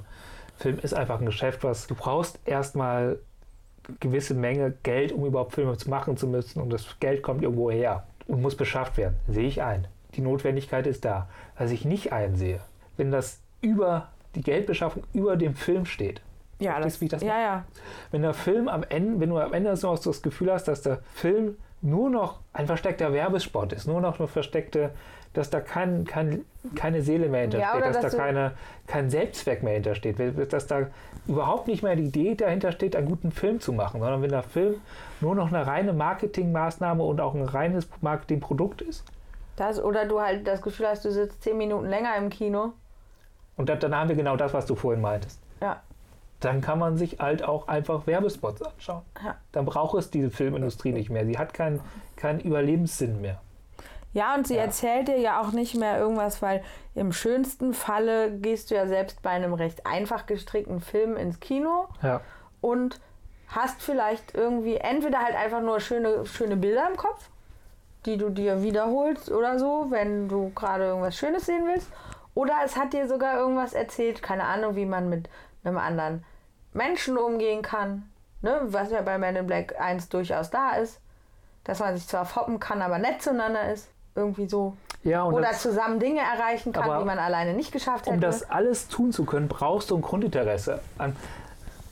Film ist einfach ein Geschäft, was du brauchst erstmal gewisse Menge Geld, um überhaupt Filme zu machen zu müssen und das Geld kommt irgendwo her und muss beschafft werden. Sehe ich ein. Die Notwendigkeit ist da. Was ich nicht einsehe, wenn das über die Geldbeschaffung über dem Film steht. Ja, das, das ja, ja. Wenn der Film am Ende, wenn du am Ende noch das Gefühl hast, dass der Film nur noch ein versteckter Werbespot ist, nur noch eine versteckte, dass da kein, kein, keine Seele mehr hintersteht, ja, dass, dass da keine, kein Selbstzweck mehr hintersteht, dass da überhaupt nicht mehr die Idee dahinter steht, einen guten Film zu machen, sondern wenn der Film nur noch eine reine Marketingmaßnahme und auch ein reines Marketingprodukt ist. Das, oder du halt das Gefühl hast, du sitzt zehn Minuten länger im Kino. Und dann, dann haben wir genau das, was du vorhin meintest. Ja dann kann man sich halt auch einfach Werbespots anschauen. Ja. Dann braucht es diese Filmindustrie nicht mehr. Sie hat keinen kein Überlebenssinn mehr. Ja, und sie ja. erzählt dir ja auch nicht mehr irgendwas, weil im schönsten Falle gehst du ja selbst bei einem recht einfach gestrickten Film ins Kino ja. und hast vielleicht irgendwie entweder halt einfach nur schöne, schöne Bilder im Kopf, die du dir wiederholst oder so, wenn du gerade irgendwas Schönes sehen willst. Oder es hat dir sogar irgendwas erzählt, keine Ahnung, wie man mit einem anderen Menschen umgehen kann, ne? was ja bei Men in Black 1 durchaus da ist, dass man sich zwar foppen kann, aber nett zueinander ist, irgendwie so. Ja, Oder zusammen Dinge erreichen kann, die man alleine nicht geschafft hätte. Um das alles tun zu können, brauchst du ein Grundinteresse an,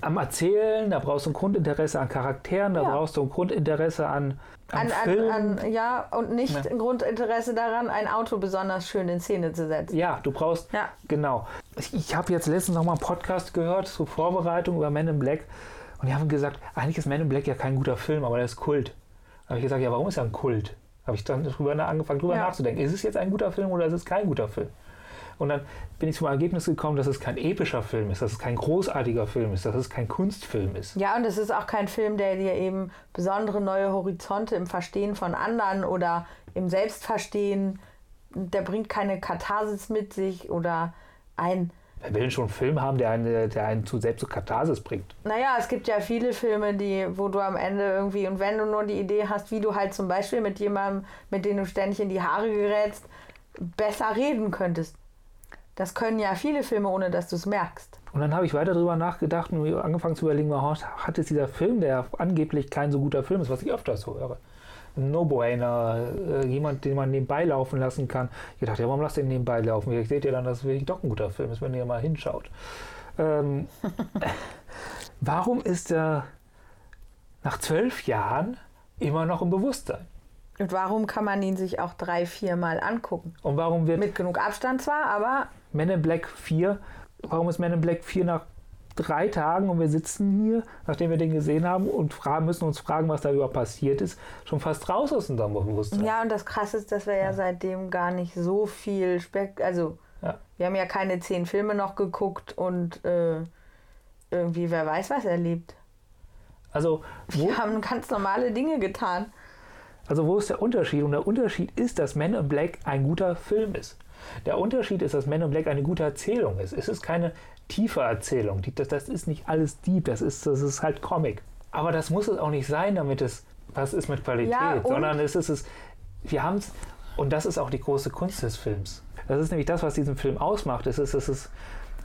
am Erzählen, da brauchst du ein Grundinteresse an Charakteren, da ja. brauchst du ein Grundinteresse an, an, an, an, ja, und nicht ja. ein Grundinteresse daran, ein Auto besonders schön in Szene zu setzen. Ja, du brauchst, ja. genau. Ich, ich habe jetzt letztens noch mal einen Podcast gehört zur Vorbereitung über Men in Black und die haben gesagt, eigentlich ist Men in Black ja kein guter Film, aber der ist Kult. Da habe ich gesagt, ja, warum ist er ein Kult? Habe ich dann drüber angefangen, drüber ja. nachzudenken. Ist es jetzt ein guter Film oder ist es kein guter Film? Und dann bin ich zum Ergebnis gekommen, dass es kein epischer Film ist, dass es kein großartiger Film ist, dass es kein Kunstfilm ist. Ja, und es ist auch kein Film, der dir eben besondere neue Horizonte im Verstehen von anderen oder im Selbstverstehen, der bringt keine Katharsis mit sich oder ein Wer will denn schon einen Film haben, der einen, der einen zu selbst zu Katharsis bringt? Naja, es gibt ja viele Filme, die, wo du am Ende irgendwie, und wenn du nur die Idee hast, wie du halt zum Beispiel mit jemandem, mit dem du ständig in die Haare gerätst, besser reden könntest. Das können ja viele Filme, ohne dass du es merkst. Und dann habe ich weiter darüber nachgedacht und angefangen zu überlegen, hat es dieser Film, der angeblich kein so guter Film ist, was ich öfters so höre. No-Brainer, äh, jemand, den man nebenbei laufen lassen kann. Ich dachte, ja, warum lasst ihr den nebenbei laufen? Vielleicht seht ihr dann, dass es wirklich doch ein guter Film ist, wenn ihr mal hinschaut. Ähm, warum ist er nach zwölf Jahren immer noch im Bewusstsein? Und warum kann man ihn sich auch drei, vier Mal angucken? Und warum wird. Mit genug Abstand zwar, aber Men in Black 4, warum ist Men in Black 4 nach drei Tagen und wir sitzen hier, nachdem wir den gesehen haben und fragen, müssen uns fragen, was da überhaupt passiert ist, schon fast raus aus unserem Bewusstsein. Ja, und das Krasse ist, dass wir ja, ja seitdem gar nicht so viel Speck, also ja. wir haben ja keine zehn Filme noch geguckt und äh, irgendwie wer weiß was erlebt. Also wir haben ganz normale Dinge getan. Also wo ist der Unterschied? Und der Unterschied ist, dass Men in Black ein guter Film ist. Der Unterschied ist, dass Men in Black eine gute Erzählung ist. Es ist keine tiefe Erzählung. Das, das ist nicht alles deep, das ist, das ist halt Comic. Aber das muss es auch nicht sein, damit es was ist mit Qualität, Ja, und- sondern es ist es, wir haben es, und das ist auch die große Kunst des Films. Das ist nämlich das, was diesen Film ausmacht. Es ist, es ist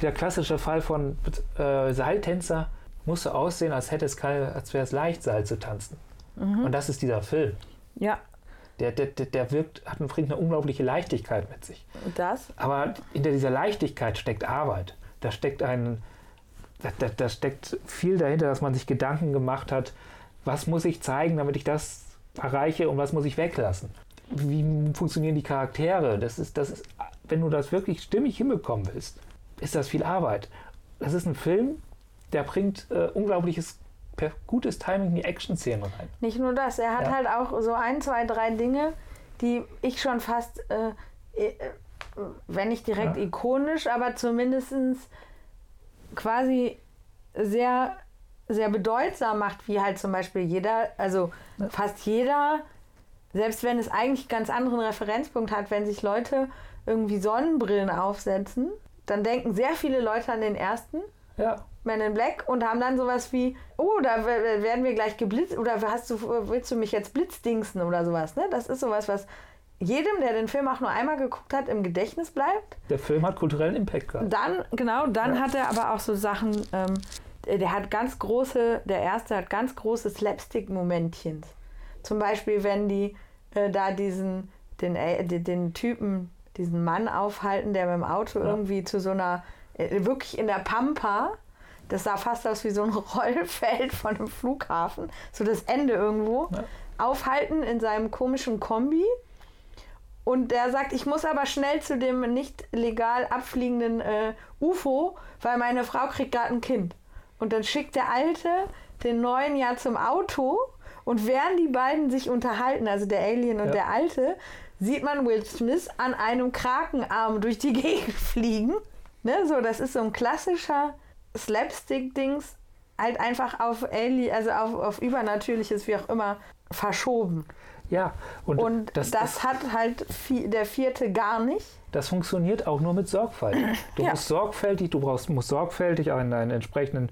der klassische Fall von äh, Seiltänzer muss so aussehen, als hätte es keine, als wäre es leicht, Seil zu tanzen. Mhm. Und das ist dieser Film. Ja, Der, der, der, wirkt, hat, bringt eine unglaubliche Leichtigkeit mit sich. das. Aber hinter dieser Leichtigkeit steckt Arbeit. Da steckt ein, da, da, da steckt viel dahinter, dass man sich Gedanken gemacht hat, was muss ich zeigen, damit ich das erreiche und was muss ich weglassen. Wie funktionieren die Charaktere? Das ist, das ist, wenn du das wirklich stimmig hinbekommen willst, ist das viel Arbeit. Das ist ein Film, der bringt äh, unglaubliches, per- gutes Timing in die Action-Szenen rein. Nicht nur das, er hat Ja. halt auch so ein, zwei, drei Dinge, die ich schon fast, äh, äh, wenn nicht direkt Ja. ikonisch, aber zumindest quasi sehr, sehr bedeutsam macht, wie halt zum Beispiel jeder, also Ja. fast jeder, selbst wenn es eigentlich ganz anderen Referenzpunkt hat, wenn sich Leute irgendwie Sonnenbrillen aufsetzen, dann denken sehr viele Leute an den ersten. Ja, Men in Black und haben dann sowas wie, oh, da werden wir gleich geblitzt oder hast du, willst du mich jetzt blitzdingsen oder sowas, ne? Das ist sowas, was jedem, der den Film auch nur einmal geguckt hat, im Gedächtnis bleibt. der Film hat kulturellen Impact gehabt. Dann, genau, dann Ja. hat er aber auch so Sachen, ähm, der hat ganz große, der erste hat ganz große Slapstick-Momentchen. Zum Beispiel, wenn die äh, da diesen, den, äh, den Typen, diesen Mann aufhalten, der mit dem Auto Ja. irgendwie zu so einer, äh, wirklich in der Pampa, das sah fast aus wie so ein Rollfeld von einem Flughafen, so das Ende irgendwo, Ja. aufhalten in seinem komischen Kombi. Und der sagt, ich muss aber schnell zu dem nicht legal abfliegenden äh, UFO, weil meine Frau kriegt gerade ein Kind. Und dann schickt der Alte den Neuen ja zum Auto und während die beiden sich unterhalten, also der Alien und Ja. der Alte, sieht man Will Smith an einem Krakenarm durch die Gegend fliegen. Ne, so, das ist so ein klassischer Slapstick-Dings, halt einfach auf Alien, also auf, auf Übernatürliches, wie auch immer, verschoben. Ja, und, Und das, das, hat halt vi- der vierte gar nicht. Das funktioniert auch nur mit Sorgfalt. Du Ja. musst sorgfältig, du brauchst, musst sorgfältig einen, einen entsprechenden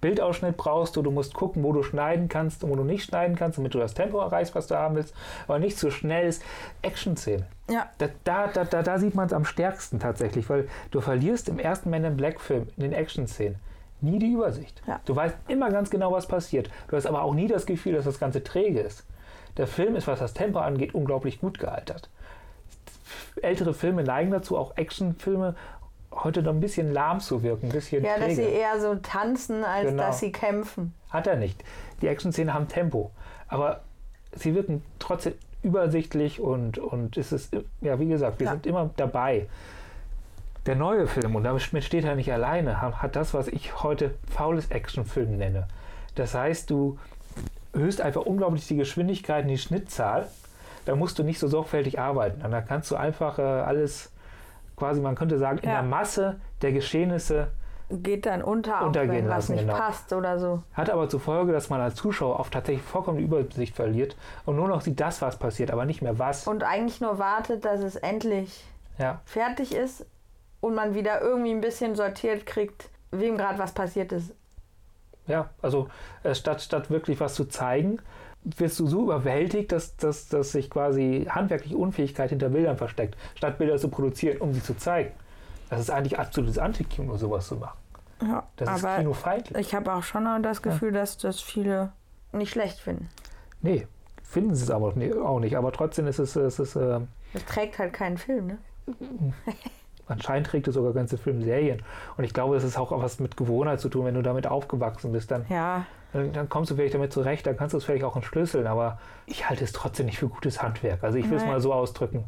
Bildausschnitt brauchst du, du musst gucken, wo du schneiden kannst und wo du nicht schneiden kannst, damit du das Tempo erreichst, was du haben willst, aber nicht zu schnell ist. Action-Szenen. Ja. Da, da, da, da, da sieht man es am stärksten tatsächlich, weil du verlierst im ersten Man in Black Film, in den Action-Szenen, nie die Übersicht. Ja. Du weißt immer ganz genau, was passiert. Du hast aber auch nie das Gefühl, dass das Ganze träge ist. Der Film ist, was das Tempo angeht, unglaublich gut gealtert. Ältere Filme neigen dazu, auch Actionfilme heute noch ein bisschen lahm zu wirken, ein bisschen Ja, dass sie träge. eher so tanzen, als Genau. dass sie kämpfen. Hat er nicht. Die Action-Szenen haben Tempo, aber sie wirken trotzdem übersichtlich und, und es ist, ja, wie gesagt, wir Ja. sind immer dabei. Der neue Film, und damit steht er nicht alleine, ha- hat das, was ich heute faules Actionfilm nenne. Das heißt, du erhöhst einfach unglaublich die Geschwindigkeit und die Schnittzahl. Da musst du nicht so sorgfältig arbeiten. Und da kannst du einfach äh, alles quasi, man könnte sagen, in Ja. der Masse der Geschehnisse Geht dann unter, auch Untergehen wenn was lassen, nicht genau. passt oder so. hat aber zur Folge, dass man als Zuschauer oft tatsächlich vollkommen die Übersicht verliert und nur noch sieht das, was passiert, aber nicht mehr was. Und eigentlich nur wartet, dass es endlich Ja, fertig ist und man wieder irgendwie ein bisschen sortiert kriegt, wem gerade was passiert ist. Ja, also äh, statt, statt wirklich was zu zeigen, wirst du so überwältigt, dass, dass, dass sich quasi handwerkliche Unfähigkeit hinter Bildern versteckt, statt Bilder zu produzieren, um sie zu zeigen. Das ist eigentlich absolutes Antikino, sowas zu machen. Ja, Das ist aber kinofeindlich. ich habe auch schon das Gefühl, dass das viele nicht schlecht finden. Nee, finden sie es aber auch nicht. Aber trotzdem ist es, es ist, äh, Das trägt halt keinen Film, ne? anscheinend trägt es sogar ganze Filmserien. Und ich glaube, es ist auch was mit Gewohnheit zu tun, wenn du damit aufgewachsen bist, dann Ja, Dann, dann kommst du vielleicht damit zurecht, dann kannst du es vielleicht auch entschlüsseln, aber ich halte es trotzdem nicht für gutes Handwerk. Also ich will es mal so ausdrücken.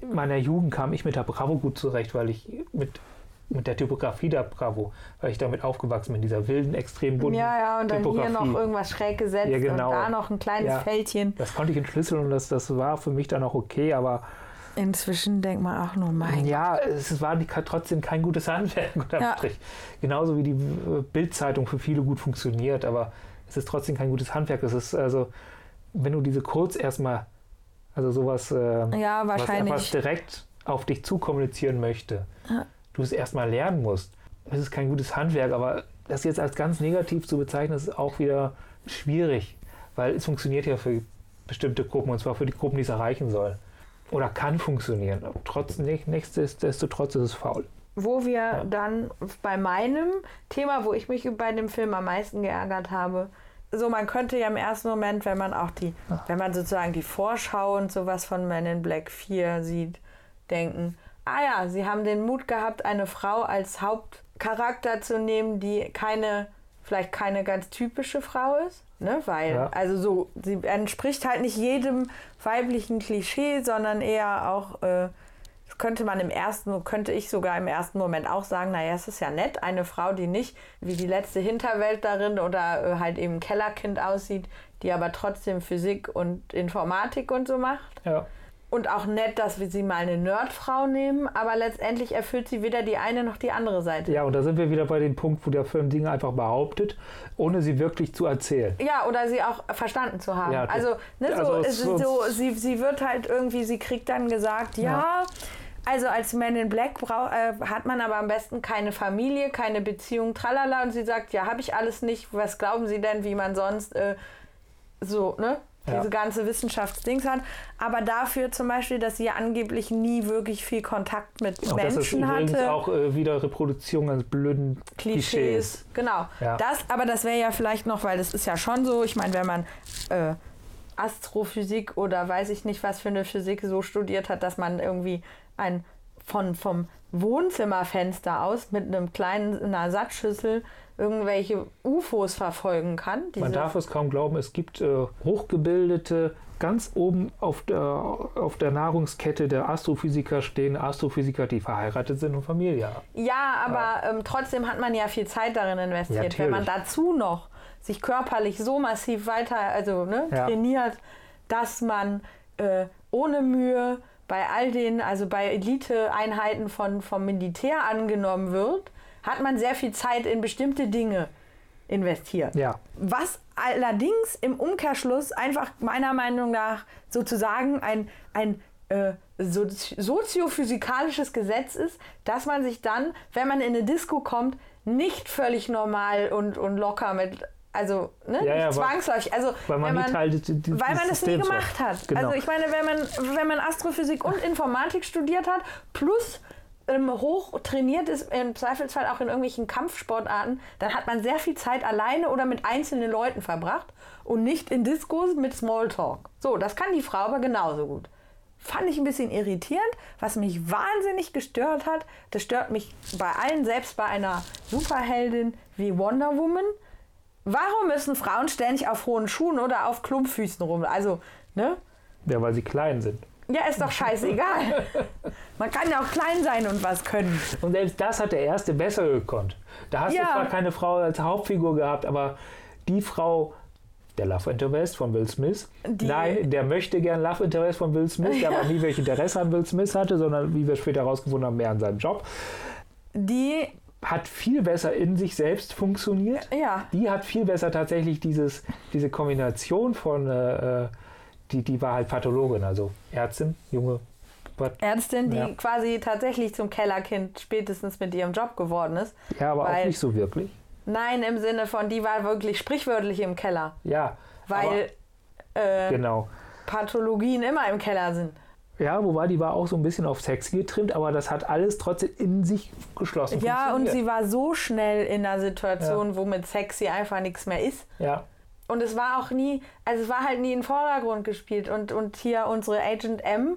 In meiner Jugend kam ich mit der Bravo gut zurecht, weil ich mit, mit der Typografie der Bravo, weil ich damit aufgewachsen bin, dieser wilden, extrem bunten ja, ja, und dann hier Typografie. noch irgendwas schräg gesetzt Ja, genau. und da noch ein kleines Ja. Fältchen. Das konnte ich entschlüsseln und das, das war für mich dann auch okay, aber Inzwischen denkt man auch nur, mein ja, es war trotzdem kein gutes Handwerk unterm Ja. Strich. Genauso wie die äh, Bildzeitung für viele gut funktioniert, aber es ist trotzdem kein gutes Handwerk. Es ist also, wenn du diese kurz erstmal, also sowas, äh, Ja, was wahrscheinlich. direkt auf dich zukommunizieren möchte, Ja. du es erstmal lernen musst. Es ist kein gutes Handwerk, aber das jetzt als ganz negativ zu bezeichnen, ist auch wieder schwierig, weil es funktioniert ja für bestimmte Gruppen und zwar für die Gruppen, die es erreichen sollen. Oder kann funktionieren. Trotz, nichtsdestotrotz ist es faul. Wo wir ja. dann bei meinem Thema, wo ich mich bei dem Film am meisten geärgert habe, so man könnte ja im ersten Moment, wenn man auch die, Ach. wenn man sozusagen die Vorschau und sowas von Men in Black 4 sieht, denken, ah ja, sie haben den Mut gehabt, eine Frau als Hauptcharakter zu nehmen, die keine, vielleicht keine ganz typische Frau ist. Ne, weil, ja. also so, sie entspricht halt nicht jedem weiblichen Klischee, sondern eher auch, äh, könnte man im ersten, könnte ich sogar im ersten Moment auch sagen, naja, es ist ja nett, eine Frau, die nicht wie die letzte Hinterwelt darin oder äh, halt eben Kellerkind aussieht, die aber trotzdem Physik und Informatik und so macht. Ja und auch nett, dass wir sie mal eine Nerdfrau nehmen, aber letztendlich erfüllt sie weder die eine noch die andere Seite. Ja, und da sind wir wieder bei dem Punkt, wo der Film Dinge einfach behauptet, ohne sie wirklich zu erzählen. Ja, oder sie auch verstanden zu haben. Ja, also, ne, so, also so, sie, sie wird halt irgendwie, sie kriegt dann gesagt, ja, ja. Also als Man in Black äh, hat man aber am besten keine Familie, keine Beziehung, tralala. Und sie sagt, ja, habe ich alles nicht. Was glauben Sie denn, wie man sonst äh, so, ne? Ja. diese ganze Wissenschaftsdings hat. Aber dafür zum Beispiel, dass sie ja angeblich nie wirklich viel Kontakt mit und Menschen das ist hatte. auch äh, wieder Reproduzierung eines blöden Klischees. Klischees. Genau. Ja. Das, aber das wäre ja vielleicht noch, weil das ist ja schon so, ich meine, wenn man äh, Astrophysik oder weiß ich nicht, was für eine Physik so studiert hat, dass man irgendwie ein von, vom Wohnzimmerfenster aus mit einem kleinen einer Ersatzschüssel irgendwelche UFOs verfolgen kann. Man darf es kaum glauben, es gibt äh, hochgebildete, ganz oben auf der, auf der Nahrungskette der Astrophysiker stehen Astrophysiker, die verheiratet sind und Familie haben. Ja, aber. Ähm, trotzdem hat man ja viel Zeit darin investiert. Ja, Wenn man dazu noch sich körperlich so massiv weiter also, ne, ja. trainiert, dass man äh, ohne Mühe bei all den, also bei Elite-Einheiten von, vom Militär angenommen wird, hat man sehr viel Zeit in bestimmte Dinge investiert. Ja. Was allerdings im Umkehrschluss einfach meiner Meinung nach sozusagen ein, ein äh, soziophysikalisches Gesetz ist, dass man sich dann, wenn man in eine Disco kommt, nicht völlig normal und, und locker mit also ne, ja, ja, zwangsläufig. Also weil man, man des, des weil man es nie gemacht hat. Genau. Also ich meine, wenn man wenn man Astrophysik und Informatik studiert hat plus ähm, hoch trainiert ist, im Zweifelsfall auch in irgendwelchen Kampfsportarten, dann hat man sehr viel Zeit alleine oder mit einzelnen Leuten verbracht und nicht in Diskos mit Smalltalk. So, das kann die Frau aber genauso gut. Fand ich ein bisschen irritierend. Was mich wahnsinnig gestört hat, das stört mich bei allen, selbst bei einer Superheldin wie Wonder Woman. Warum müssen Frauen ständig auf hohen Schuhen oder auf Klumpfüßen rum? Also, ne? Ja, weil sie klein sind. Ja, ist doch scheißegal. Man kann ja auch klein sein und was können. Und selbst das hat der erste besser gekonnt. Da hast ja. du zwar keine Frau als Hauptfigur gehabt, aber die Frau, der Love Interest von Will Smith, die nein, der möchte gern Love Interest von Will Smith, der ja. aber nie welches Interesse an Will Smith hatte, sondern wie wir später herausgefunden haben, mehr an seinem Job. Die hat viel besser in sich selbst funktioniert. Ja. Die hat viel besser tatsächlich dieses, diese Kombination von äh, äh die, die war halt Pathologin, also Ärztin, junge Ärztin, die ja. quasi tatsächlich zum Kellerkind spätestens mit ihrem Job geworden ist. Ja, aber auch nicht so wirklich. Nein, im Sinne von, die war wirklich sprichwörtlich im Keller. Ja. Weil äh, genau. Pathologien immer im Keller sind. Ja, wobei die war auch so ein bisschen auf sexy getrimmt, aber das hat alles trotzdem in sich geschlossen. Ja, und sie war so schnell in einer Situation, ja. wo mit sexy einfach nichts mehr ist. Ja und es war auch nie, also es war halt nie im Vordergrund gespielt. Und, und hier unsere Agent M,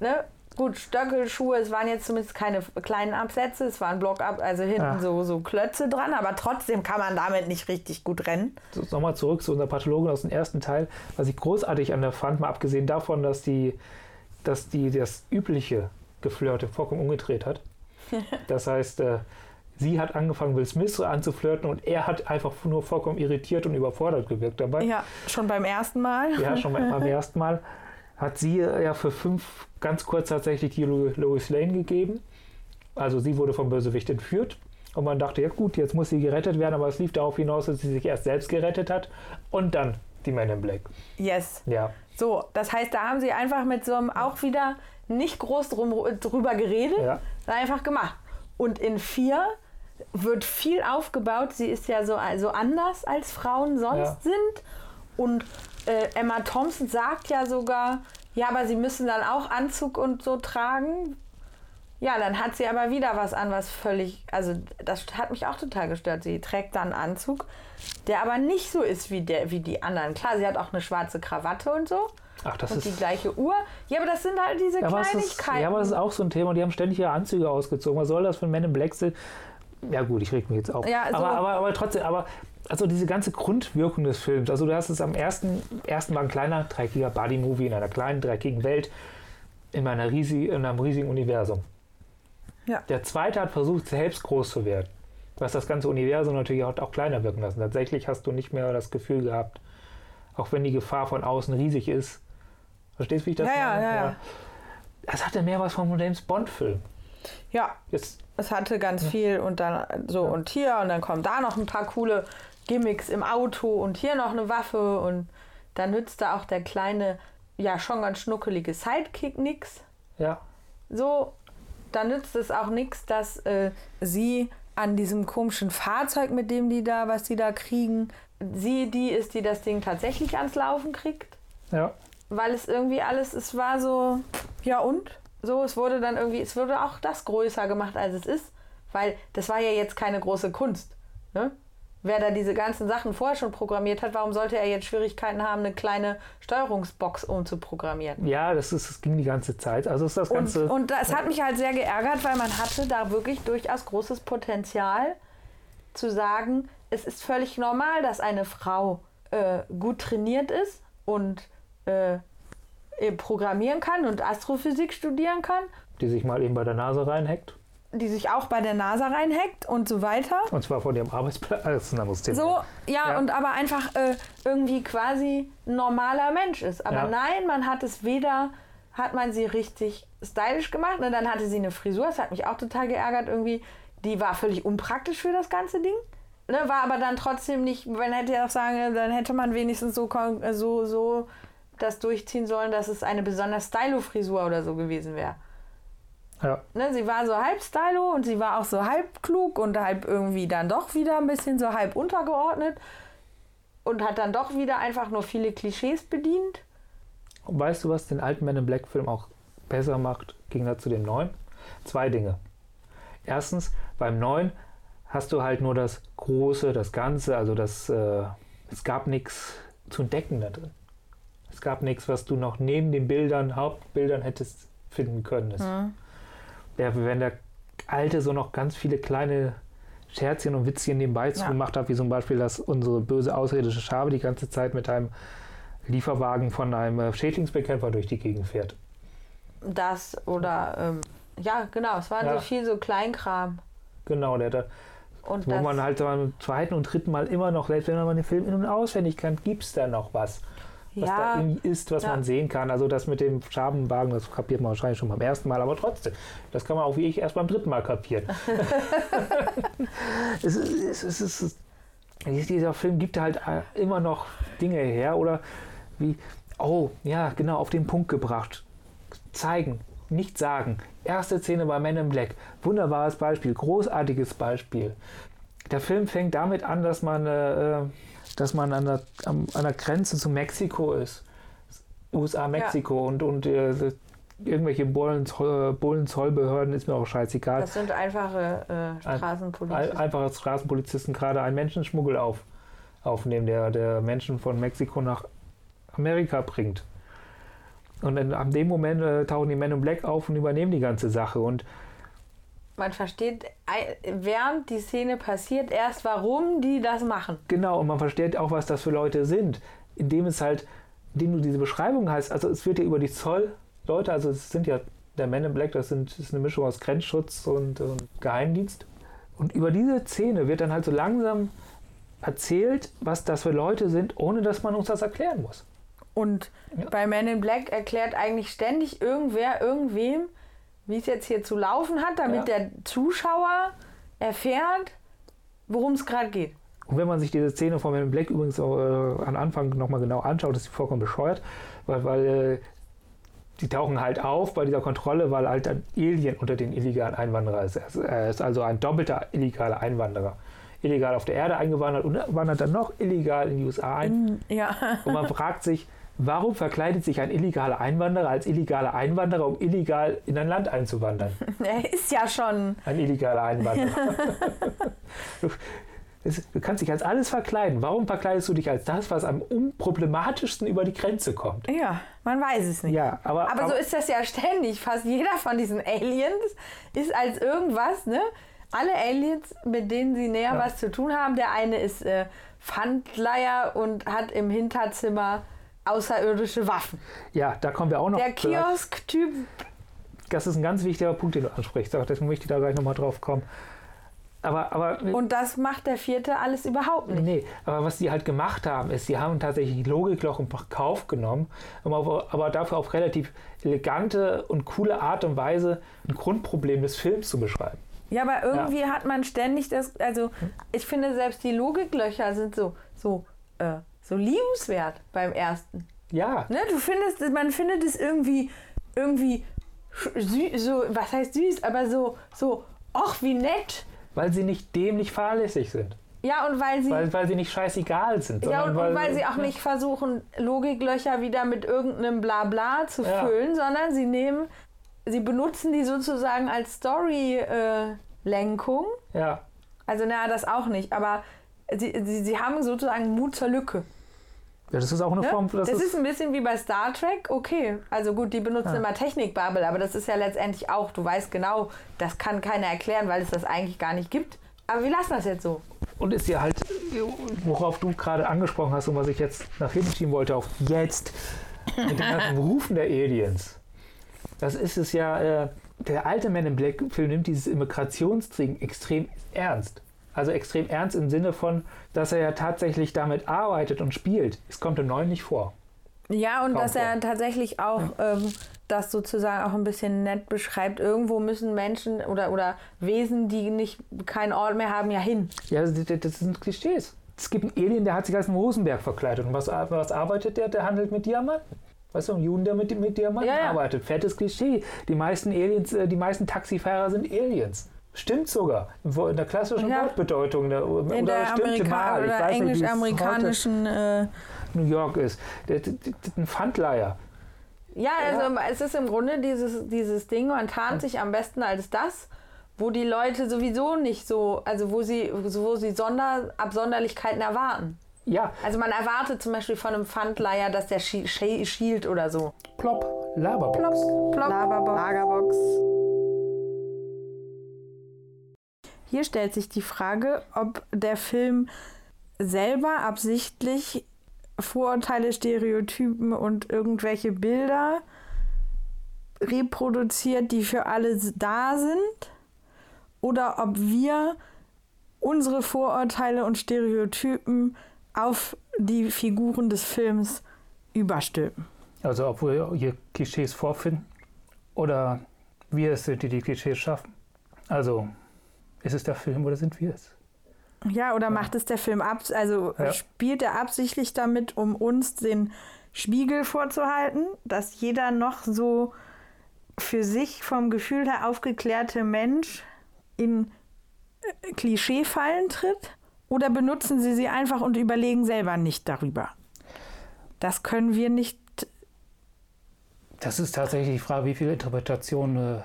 ne? Gut, Stöckelschuhe, es waren jetzt zumindest keine kleinen Absätze, es waren Block-up, also hinten ja. so, so Klötze dran, aber trotzdem kann man damit nicht richtig gut rennen. So, Nochmal zurück zu unserer Pathologin aus dem ersten Teil. Was ich großartig an der fand, mal abgesehen davon, dass die, dass die das übliche Geflirte vollkommen umgedreht hat. das heißt, äh, sie hat angefangen, Will Smith anzuflirten und er hat einfach nur vollkommen irritiert und überfordert gewirkt dabei. Ja, schon beim ersten Mal. Ja, schon beim, ersten Mal hat sie ja für fünf ganz kurz tatsächlich die Lois Lane gegeben. Also sie wurde vom Bösewicht entführt. Und man dachte, ja gut, jetzt muss sie gerettet werden, aber es lief darauf hinaus, dass sie sich erst selbst gerettet hat und dann die Men in Black. Yes. Ja. So, das heißt, da haben sie einfach mit so einem auch wieder nicht groß drum, drüber geredet, ja. einfach gemacht. Und in vier wird viel aufgebaut. Sie ist ja so also anders als Frauen sonst ja. sind. Und äh, Emma Thompson sagt ja sogar, ja, aber sie müssen dann auch Anzug und so tragen. Ja, dann hat sie aber wieder was an, was völlig, also das hat mich auch total gestört. Sie trägt dann einen Anzug, der aber nicht so ist wie, der, wie die anderen. Klar, sie hat auch eine schwarze Krawatte und so. Ach, das und ist. die gleiche Uhr. Ja, aber das sind halt diese Ja es ist, Kleinigkeiten. ja, aber das ist auch so ein Thema. Die haben ständig ihre Anzüge ausgezogen. Was soll das für ein Men in Black sein? Ja, gut, ich reg mich jetzt auf. Ja, so- aber, aber, aber trotzdem, aber also diese ganze Grundwirkung des Films. Also, du hast es am ersten, ersten war ein kleiner, dreckiger Buddy-Movie in einer kleinen, dreckigen Welt, in, einer riesig, in einem riesigen Universum. Ja. Der zweite hat versucht, selbst groß zu werden. Was das ganze Universum natürlich auch, auch kleiner wirken lassen. Tatsächlich hast du nicht mehr das Gefühl gehabt, auch wenn die Gefahr von außen riesig ist. Verstehst du, wie ich das Ja, ja, meine? ja, ja. Es hatte mehr was vom James Bond-Film. ja, Jetzt, es hatte ganz viel und dann so und hier und dann kommen da noch ein paar coole Gimmicks im Auto und hier noch eine Waffe und dann nützt da auch der kleine, ja schon ganz schnuckelige Sidekick nix. ja, So, dann nützt es auch nichts, dass äh, sie an diesem komischen Fahrzeug, mit dem die da, was die da kriegen, sie die ist, die das Ding tatsächlich ans Laufen kriegt. ja. Weil es irgendwie alles, es war so, ja und? So, es wurde dann irgendwie, es wurde auch das größer gemacht, als es ist. Weil das war ja jetzt keine große Kunst. Ne? Wer da diese ganzen Sachen vorher schon programmiert hat, warum sollte er jetzt Schwierigkeiten haben, eine kleine Steuerungsbox umzuprogrammieren? Ja, das, ist, das ging die ganze Zeit. Also ist das Und, Ganze. und das hat mich halt sehr geärgert, weil man hatte da wirklich durchaus großes Potenzial zu sagen, es ist völlig normal, dass eine Frau äh, gut trainiert ist und äh, äh, programmieren kann und Astrophysik studieren kann, die sich mal eben bei der Nase reinhackt. Die sich auch bei der NASA reinhackt und so weiter. Und zwar von ihrem Arbeitsplatz. Das ist ein anderes Thema. So, ja, Ja. und aber einfach äh, irgendwie quasi ein normaler Mensch ist. Aber Ja. nein, man hat es weder, hat man sie richtig stylisch gemacht. Und dann hatte sie eine Frisur, das hat mich auch total geärgert irgendwie. Die war völlig unpraktisch für das ganze Ding. Ne, war aber dann trotzdem nicht, man hätte ja auch sagen, dann hätte man wenigstens so, so, so das durchziehen sollen, dass es eine besonders Stylo-Frisur oder so gewesen wäre. Ja. Ne, sie war so halb stylo und sie war auch so halb klug und halb irgendwie dann doch wieder ein bisschen so halb untergeordnet und hat dann doch wieder einfach nur viele Klischees bedient. Und weißt du, was den alten Men in Black Film auch besser macht, im Gegensatz zu dem neuen? Zwei Dinge. Erstens, beim neuen hast du halt nur das Große, das Ganze, also das, äh, es gab nichts zu entdecken da drin. Es gab nichts, was du noch neben den Bildern, Hauptbildern hättest finden können. Es, der, wenn der alte so noch ganz viele kleine Scherzchen und Witzchen nebenbei Ja. gemacht hat, wie zum Beispiel, dass unsere böse außerirdische Schabe die ganze Zeit mit einem Lieferwagen von einem äh, Schädlingsbekämpfer durch die Gegend fährt. Das oder, ähm, ja, genau, es war Ja. so viel so Kleinkram. Genau, der da, Und wo man halt beim zweiten und dritten Mal immer noch, selbst wenn man den Film in- und auswendig kennt, gibt es da noch was, was da ja, irgendwie ist, was Ja. man sehen kann. Also das mit dem Schabenwagen, das kapiert man wahrscheinlich schon beim ersten Mal, aber trotzdem, das kann man auch wie ich erst beim dritten Mal kapieren. es, ist, es, ist, es ist, dieser Film gibt halt äh, immer noch Dinge her oder wie, oh, ja, genau, auf den Punkt gebracht. Zeigen, nicht sagen. Erste Szene bei Men in Black. Wunderbares Beispiel, großartiges Beispiel. Der Film fängt damit an, dass man, äh, äh, dass man an der, an der Grenze zu Mexiko ist. USA-Mexiko und, und äh, irgendwelche Bullenzoll, Bullenzollbehörden ist mir auch scheißegal. das sind einfache äh, Straßenpolizisten. Ein- Einfache Straßenpolizisten gerade einen Menschenschmuggel auf, aufnehmen, der, der Menschen von Mexiko nach Amerika bringt. Und in, ab dem Moment äh, tauchen die Men in Black auf und übernehmen die ganze Sache. Und Man versteht, während die Szene passiert, erst warum die das machen. genau, und man versteht auch, was das für Leute sind. Indem es halt, indem du diese Beschreibung hast, also es wird ja über die Zollleute, also es sind ja der Men in Black, das, sind, das ist eine Mischung aus Grenzschutz und, und Geheimdienst. Und über diese Szene wird dann halt so langsam erzählt, was das für Leute sind, ohne dass man uns das erklären muss. Und Ja. bei Men in Black erklärt eigentlich ständig irgendwer irgendwem, wie es jetzt hier zu laufen hat, damit Ja. der Zuschauer erfährt, worum es gerade geht. Und wenn man sich diese Szene von in Black übrigens auch, äh, am Anfang nochmal genau anschaut, ist sie vollkommen bescheuert, weil, weil äh, die tauchen halt auf bei dieser Kontrolle, weil halt ein Alien unter den illegalen Einwanderern ist. Er ist- Er ist also ein doppelter illegaler Einwanderer. illegal auf der Erde eingewandert und wandert dann noch illegal in die USA ein. Ja. Und man fragt sich, warum verkleidet sich ein illegaler Einwanderer als illegaler Einwanderer, um illegal in ein Land einzuwandern? Er ist ja schon. Ein illegaler Einwanderer. du, kannst dich als alles verkleiden. Warum verkleidest du dich als das, was am unproblematischsten über die Grenze kommt? Ja, man weiß es nicht. Ja, aber, Aber so ist das ja ständig. Fast jeder von diesen Aliens ist als irgendwas, ne? Alle Aliens, mit denen sie näher Ja. was zu tun haben. Der eine ist äh, Pfandleier und hat im Hinterzimmer außerirdische Waffen. ja, da kommen wir auch noch. Der. Kiosk-Typ, Das ist ein ganz wichtiger Punkt, den du ansprichst. Auch Deswegen möchte ich da gleich nochmal drauf kommen. Aber, aber und das macht der vierte alles überhaupt nicht. Nee, aber was die halt gemacht haben, ist, sie haben tatsächlich Logikloch in Kauf genommen, aber, dafür auf relativ elegante und coole Art und Weise ein Grundproblem des Films zu beschreiben. Ja, aber irgendwie hat man ständig das, also ich finde selbst die Logiklöcher sind so, so, äh, so liebenswert beim ersten. Ja, Ne, du findest, man findet es irgendwie, irgendwie sü so, was heißt süß, aber so, so, ach wie nett. weil sie nicht dämlich fahrlässig sind. Ja, und weil sie, Weil, weil sie nicht scheißegal sind. ja, und, und weil sie auch nicht versuchen, Logiklöcher wieder mit irgendeinem Blabla zu Ja. füllen, sondern sie nehmen, sie benutzen die sozusagen als Story-Lenkung. Ja, Also, naja, das auch nicht, aber sie, sie, sie haben sozusagen Mut zur Lücke. Ja, das ist auch eine Ne? Form. Das, ist ein bisschen wie bei Star Trek, okay. Also gut, die benutzen Ja. immer Technikbubble, aber das ist ja letztendlich auch, du weißt genau, das kann keiner erklären, weil es das eigentlich gar nicht gibt. Aber wir lassen das jetzt so. Und ist ja halt, worauf du gerade angesprochen hast und was ich jetzt nach hinten schieben wollte, auf jetzt, mit den ganzen Rufen der Aliens. Das ist es ja, äh, der alte Man in Black-Film nimmt dieses Immigrationsding extrem ernst. Also extrem ernst im Sinne von, dass er ja tatsächlich damit arbeitet und spielt. Es kommt im Neuen nicht vor. Ja, und Kaum dass er vor. tatsächlich auch ähm, das sozusagen auch ein bisschen nett beschreibt. Irgendwo müssen Menschen oder, oder Wesen, die nicht keinen Ort mehr haben, ja hin. Ja, das, das sind Klischees. Es gibt einen Alien, der hat sich als ein Rosenberg verkleidet. Und was, was arbeitet der? Der handelt mit Diamanten. Weißt du, ein Juden, der mit, mit Diamanten Ja, ja. arbeitet. Fettes Klischee. Die meisten Aliens, äh, die meisten Taxifahrer sind Aliens. Stimmt sogar. In in der klassischen Ja. Wortbedeutung. Der, oder In der stimmte Amerika mal. Ich oder weiß es englisch-amerikanischen. Äh, New York ist. Der, der, der, ein Pfandleier. Ja, also es ist im Grunde dieses, dieses Ding, man tarnt sich am besten als das, wo die Leute sowieso nicht so, also wo sie, wo sie Sonder, Absonderlichkeiten erwarten. Ja, Also man erwartet zum Beispiel von einem Pfandleiher, dass der schie- schie- schielt oder so. plopp, Laberbox. Plop. Laberbox. Lagerbox. Hier stellt sich die Frage, ob der Film selber absichtlich Vorurteile, Stereotypen und irgendwelche Bilder reproduziert, die für alle da sind, oder ob wir unsere Vorurteile und Stereotypen auf die Figuren des Films überstülpen. Also ob wir hier Klischees vorfinden oder wir es sind, die die Klischees schaffen. Also ist es der Film oder sind wir es? Ja, oder macht es der Film ab, also Ja. spielt er absichtlich damit, um uns den Spiegel vorzuhalten, dass jeder noch so für sich vom Gefühl her aufgeklärte Mensch in äh, Klischeefallen tritt? Oder benutzen sie sie einfach und überlegen selber nicht darüber? Das können wir nicht. Das ist tatsächlich die Frage, wie viel Interpretation, äh,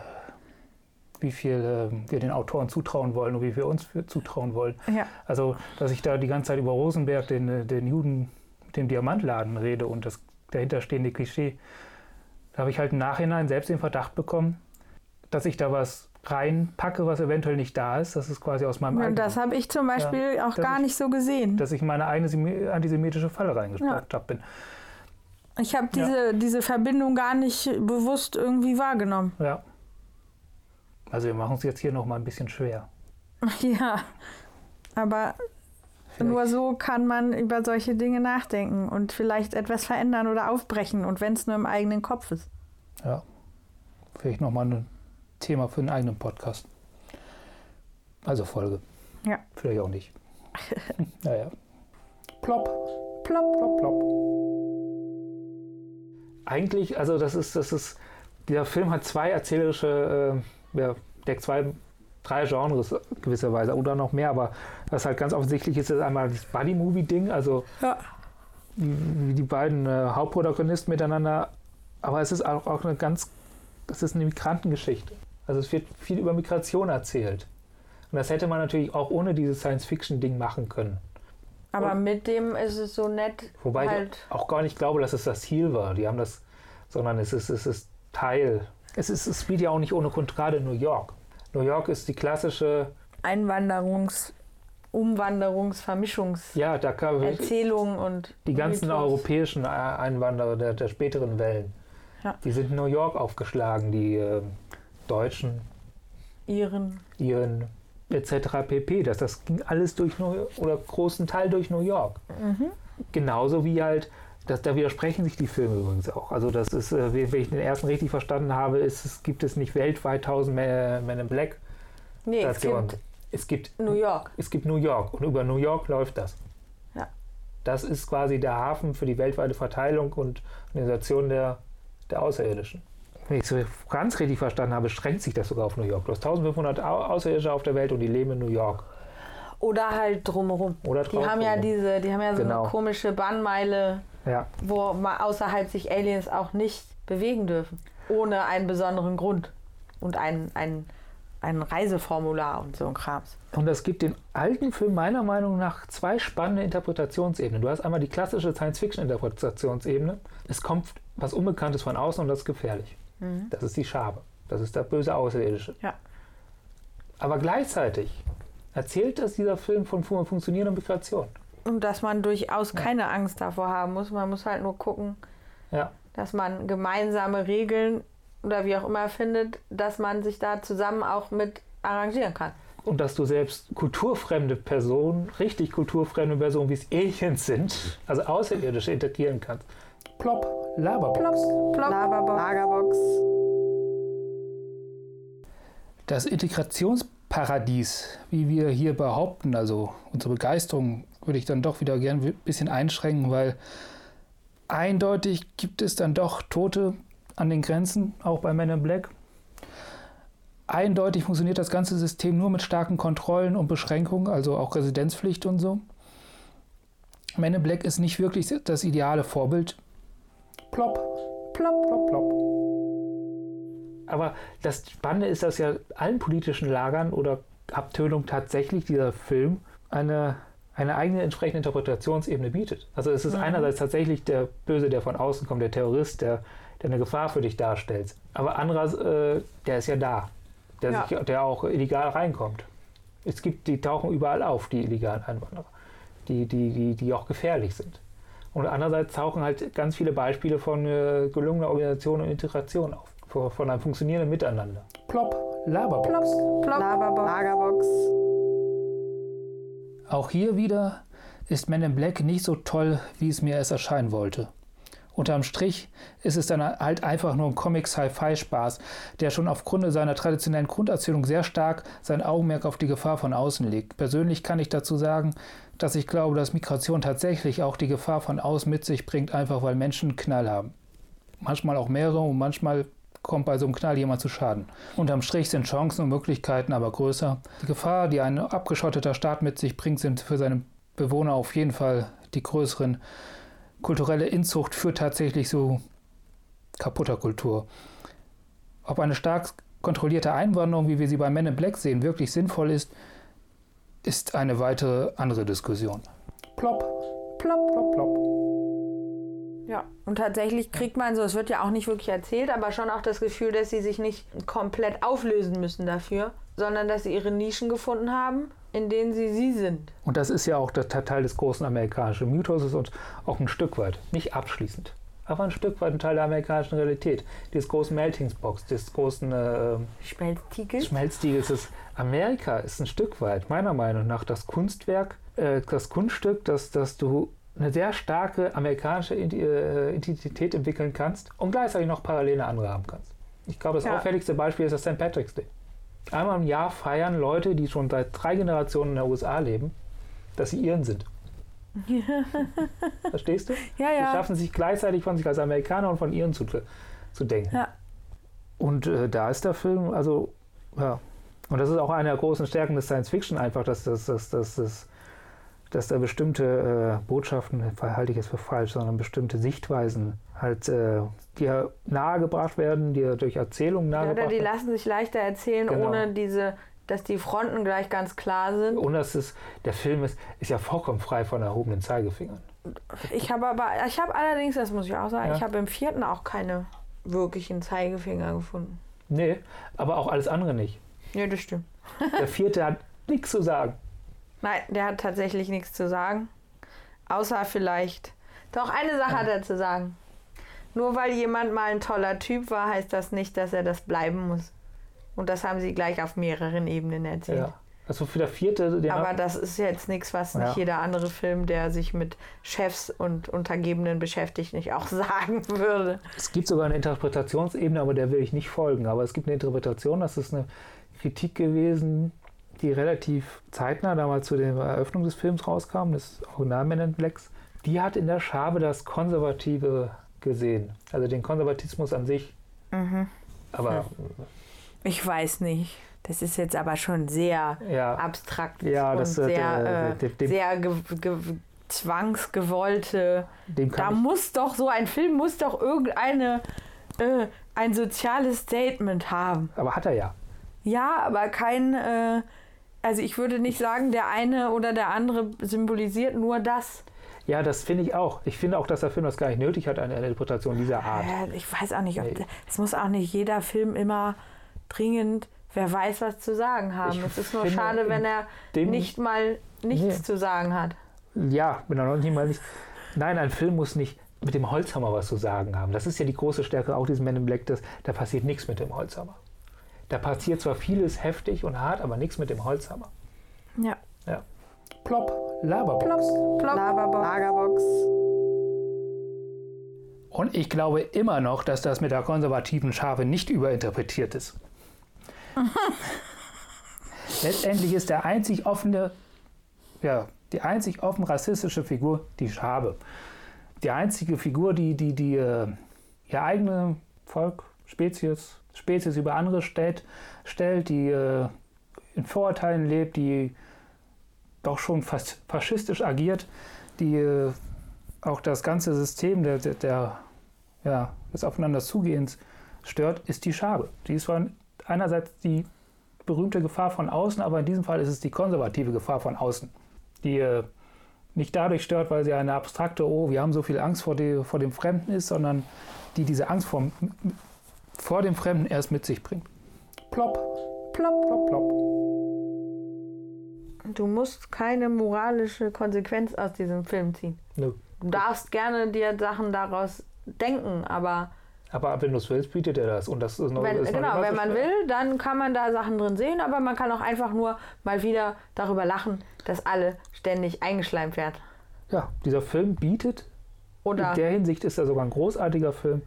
wie viel äh, wir den Autoren zutrauen wollen und wie wir uns für zutrauen wollen. Ja. Also, dass ich da die ganze Zeit über Rosenberg, den, äh, den Juden mit dem Diamantladen rede und das dahinterstehende Klischee, da habe ich halt im Nachhinein selbst den Verdacht bekommen, dass ich da was reinpacke, was eventuell nicht da ist. Das ist quasi aus meinem Und eigenen, das habe ich zum Beispiel auch das gar ist- nicht so gesehen. dass ich in meine eigene semi- antisemitische Falle reingestoppt hab bin. Ich habe diese, diese Verbindung gar nicht bewusst irgendwie wahrgenommen. Ja. Also wir machen es jetzt hier noch mal ein bisschen schwer. Ja, aber Vielleicht- nur so kann man über solche Dinge nachdenken und vielleicht etwas verändern oder aufbrechen und wenn es nur im eigenen Kopf ist. Ja. Vielleicht nochmal ein Thema für einen eigenen Podcast. Also Folge. Ja. Vielleicht auch nicht. naja. Plopp, Plopp. plopp, plopp. Eigentlich, also das ist, das ist, dieser Film hat zwei erzählerische, äh, ja, deckt zwei drei Genres gewisserweise oder noch mehr, aber was halt ganz offensichtlich ist, ist einmal das Buddy-Movie-Ding, also Ja. wie die beiden äh, Hauptprotagonisten miteinander, aber es ist auch, auch eine ganz, es ist eine Migrantengeschichte. Also es wird viel über Migration erzählt. Und das hätte man natürlich auch ohne dieses Science-Fiction-Ding machen können. Aber mit dem ist es so nett. Wobei halt, ich auch gar nicht glaube, dass es das Ziel war. Die haben das, sondern es ist, es ist Teil. Es, ist, es spielt ja auch nicht ohne Grund gerade in New York. New York ist die klassische, Einwanderungs-, Umwanderungs-, Vermischungserzählung ja, da kam und die ganzen Mythos. europäischen Einwanderer der, der späteren Wellen. Ja. Die sind in New York aufgeschlagen, die äh, Deutschen, Iren. Iren etc. pp. Das, das ging alles durch New York, oder großen Teil durch New York. Mhm. Genauso wie halt, das, da widersprechen sich die Filme übrigens auch. Also das ist, äh, wenn ich den ersten richtig verstanden habe, ist, es gibt es nicht weltweit 1000 Men Men in Black Nee, es Stationen. gibt Es gibt, New York. es gibt New York und über New York läuft das. Ja. Das ist quasi der Hafen für die weltweite Verteilung und Organisation der, der Außerirdischen. Wenn ich es so ganz richtig verstanden habe, schränkt sich das sogar auf New York. Du hast 1500 Au- Außerirdische auf der Welt und die leben in New York. Oder halt drumherum. Oder Die haben ja drumherum. diese, die haben ja so Genau. eine komische Bannmeile, Ja, wo mal außerhalb sich Aliens auch nicht bewegen dürfen. Ohne einen besonderen Grund. Und ein, ein, ein Reiseformular und so ein Krams. Und das gibt dem alten Film meiner Meinung nach zwei spannende Interpretationsebenen. Du hast einmal die klassische Science-Fiction-Interpretationsebene. Es kommt was Unbekanntes von außen und das ist gefährlich. Das ist die Schabe. Das ist der böse Außerirdische. Ja. Aber gleichzeitig erzählt das dieser Film von fun- funktionierender Migration. Und dass man durchaus keine Angst davor haben muss. Man muss halt nur gucken, Ja. dass man gemeinsame Regeln oder wie auch immer findet, dass man sich da zusammen auch mit arrangieren kann. Und dass du selbst kulturfremde Personen, richtig kulturfremde Personen, wie es Aliens sind, also Außerirdische, integrieren kannst. Plopp, Laberbox. Plop, Lagerbox. Lagerbox. Das Integrationsparadies, wie wir hier behaupten, also unsere Begeisterung würde ich dann doch wieder gern ein bisschen einschränken, weil eindeutig gibt es dann doch Tote an den Grenzen, auch bei Men in Black. Eindeutig funktioniert das ganze System nur mit starken Kontrollen und Beschränkungen, also auch Residenzpflicht und so. Men in Black ist nicht wirklich das ideale Vorbild. Plopp, plopp, plopp, plopp. Aber das Spannende ist, dass ja allen politischen Lagern oder Abtönung tatsächlich dieser Film eine, eine eigene entsprechende Interpretationsebene bietet. Also es ist Mhm. einerseits tatsächlich der Böse, der von außen kommt, der Terrorist, der, der eine Gefahr für dich darstellt. Aber andererseits, äh, der ist ja da, der, Ja. sich, der auch illegal reinkommt. Es gibt, die tauchen überall auf, die illegalen Einwanderer, die, die, die, die auch gefährlich sind. Und andererseits tauchen halt ganz viele Beispiele von äh, gelungener Organisation und Integration auf, von, von einem funktionierenden Miteinander. Plopp, Laberbox. Plop, Lagerbox. Lagerbox. Auch hier wieder ist Men in Black nicht so toll, wie es mir erst erscheinen wollte. Unterm Strich ist es dann halt einfach nur ein Comic-Sci-Fi-Spaß, der schon aufgrund seiner traditionellen Grunderzählung sehr stark sein Augenmerk auf die Gefahr von außen legt. Persönlich kann ich dazu sagen, dass ich glaube, dass Migration tatsächlich auch die Gefahr von außen mit sich bringt, einfach weil Menschen einen Knall haben. Manchmal auch mehrere und manchmal kommt bei so einem Knall jemand zu Schaden. Unterm Strich sind Chancen und Möglichkeiten aber größer. Die Gefahr, die ein abgeschotteter Staat mit sich bringt, sind für seine Bewohner auf jeden Fall die größeren. Kulturelle Inzucht führt tatsächlich zu kaputter Kultur. Ob eine stark kontrollierte Einwanderung, wie wir sie bei Men in Black sehen, wirklich sinnvoll ist, ist eine weitere andere Diskussion. Plopp, plopp, plopp, plopp. Ja, und tatsächlich kriegt man so, es wird ja auch nicht wirklich erzählt, aber schon auch das Gefühl, dass sie sich nicht komplett auflösen müssen dafür, sondern dass sie ihre Nischen gefunden haben, in denen sie sie sind. Und das ist ja auch der Teil des großen amerikanischen Mythos und auch ein Stück weit, nicht abschließend, aber ein Stück weit ein Teil der amerikanischen Realität, des großen Meltingsbox, des großen äh, Schmelztiegel. Schmelztiegels. Ist, Amerika ist ein Stück weit, meiner Meinung nach, das Kunstwerk, äh, das Kunststück, dass, dass du eine sehr starke amerikanische äh, Identität entwickeln kannst und gleichzeitig noch parallele andere haben kannst. Ich glaube, das Ja. auffälligste Beispiel ist das St. Patrick's Day. Einmal im Jahr feiern Leute, die schon seit drei Generationen in der USA leben, dass sie Iren sind. Verstehst du? Ja, Sie ja. schaffen sich gleichzeitig von sich als Amerikaner und von Iren zu, zu denken. Ja. Und äh, da ist der Film, also ja, Und das ist auch eine der großen Stärken des Science Fiction, einfach, dass, dass, dass, dass, dass, dass da bestimmte äh, Botschaften, halte ich jetzt für falsch, sondern bestimmte Sichtweisen halt äh, dir nahegebracht werden, dir durch Erzählungen Ja, nahegebracht oder die werden. lassen sich leichter erzählen, Genau. ohne diese, dass die Fronten gleich ganz klar sind. Und das ist, der Film ist, ist ja vollkommen frei von erhobenen Zeigefingern. Ich habe aber, ich habe allerdings, das muss ich auch sagen, Ja. ich habe im vierten auch keine wirklichen Zeigefinger gefunden. Nee, aber auch alles andere nicht. Ja, das stimmt. Der vierte hat nichts zu sagen. Nein, der hat tatsächlich nichts zu sagen. Außer vielleicht. Doch, eine Sache hat er zu sagen. Nur weil jemand mal ein toller Typ war, heißt das nicht, dass er das bleiben muss. Und das haben sie gleich auf mehreren Ebenen erzählt. Ja. Also für der vierte, den Aber das ist jetzt nichts, was Ja. nicht jeder andere Film, der sich mit Chefs und Untergebenen beschäftigt, nicht auch sagen würde. es gibt sogar eine Interpretationsebene, aber der will ich nicht folgen. Aber es gibt eine Interpretation, das ist eine Kritik gewesen, die relativ zeitnah damals zu der Eröffnung des Films rauskam, des Original Men in Blacks. Die hat in der Schabe das Konservative gesehen. Also den Konservatismus an sich. Aber Ich weiß nicht. Das ist jetzt aber schon sehr ja, abstrakt Ja, und das, äh, sehr, äh, dem- sehr ge ge zwangsgewollte. Da muss doch so ein Film muss doch irgendeine äh, ein soziales Statement haben. aber hat er ja. Ja, aber kein. Äh, also ich würde nicht sagen, der eine oder der andere symbolisiert nur das. Ja, das finde ich auch. Ich finde auch, dass der Film das gar nicht nötig hat, eine Interpretation dieser Art. Äh, ich weiß auch nicht, ob es muss auch nicht jeder Film immer dringend, wer weiß, was zu sagen haben. Ich es ist nur schade, wenn er dem- nicht mal nichts Nee. zu sagen hat. Ja, bin noch nicht mal nicht. Nein, ein Film muss nicht mit dem Holzhammer was zu sagen haben. Das ist ja die große Stärke auch dieses Men in Black, das, da passiert nichts mit dem Holzhammer. Da passiert zwar vieles heftig und hart, aber nichts mit dem Holzhammer. Ja. Ja. Plopp, Laberbox. Plop. Laberbox. Lagerbox. Und ich glaube immer noch, dass das mit der konservativen Schafe nicht überinterpretiert ist. Letztendlich ist der einzig offene, ja, die einzig offen rassistische Figur die Schabe. Die einzige Figur, die, die, die äh, ihr eigenes Volk, Spezies, Spezies über andere stellt, stellt die äh, in Vorurteilen lebt, die doch schon fast faschistisch agiert, die äh, auch das ganze System der, der, der, ja, des Aufeinanderzugehens stört, ist die Schabe. Die ist zwar einerseits die berühmte Gefahr von außen, aber in diesem Fall ist es die konservative Gefahr von außen, die äh, nicht dadurch stört, weil sie eine abstrakte, oh, wir haben so viel Angst vor, die, vor dem Fremden ist, sondern die diese Angst vor, vor dem Fremden erst mit sich bringt. Plopp, Plop. plopp, plopp. Du musst keine moralische Konsequenz aus diesem Film ziehen. Nö. Du darfst gerne dir Sachen daraus denken, aber Aber wenn du es willst, bietet er das. Und das ist noch, wenn, ist noch genau, wenn man will, dann kann man da Sachen drin sehen, aber man kann auch einfach nur mal wieder darüber lachen, dass alle ständig eingeschleimt werden. Ja, dieser Film bietet, Oder in der Hinsicht ist er sogar ein großartiger Film,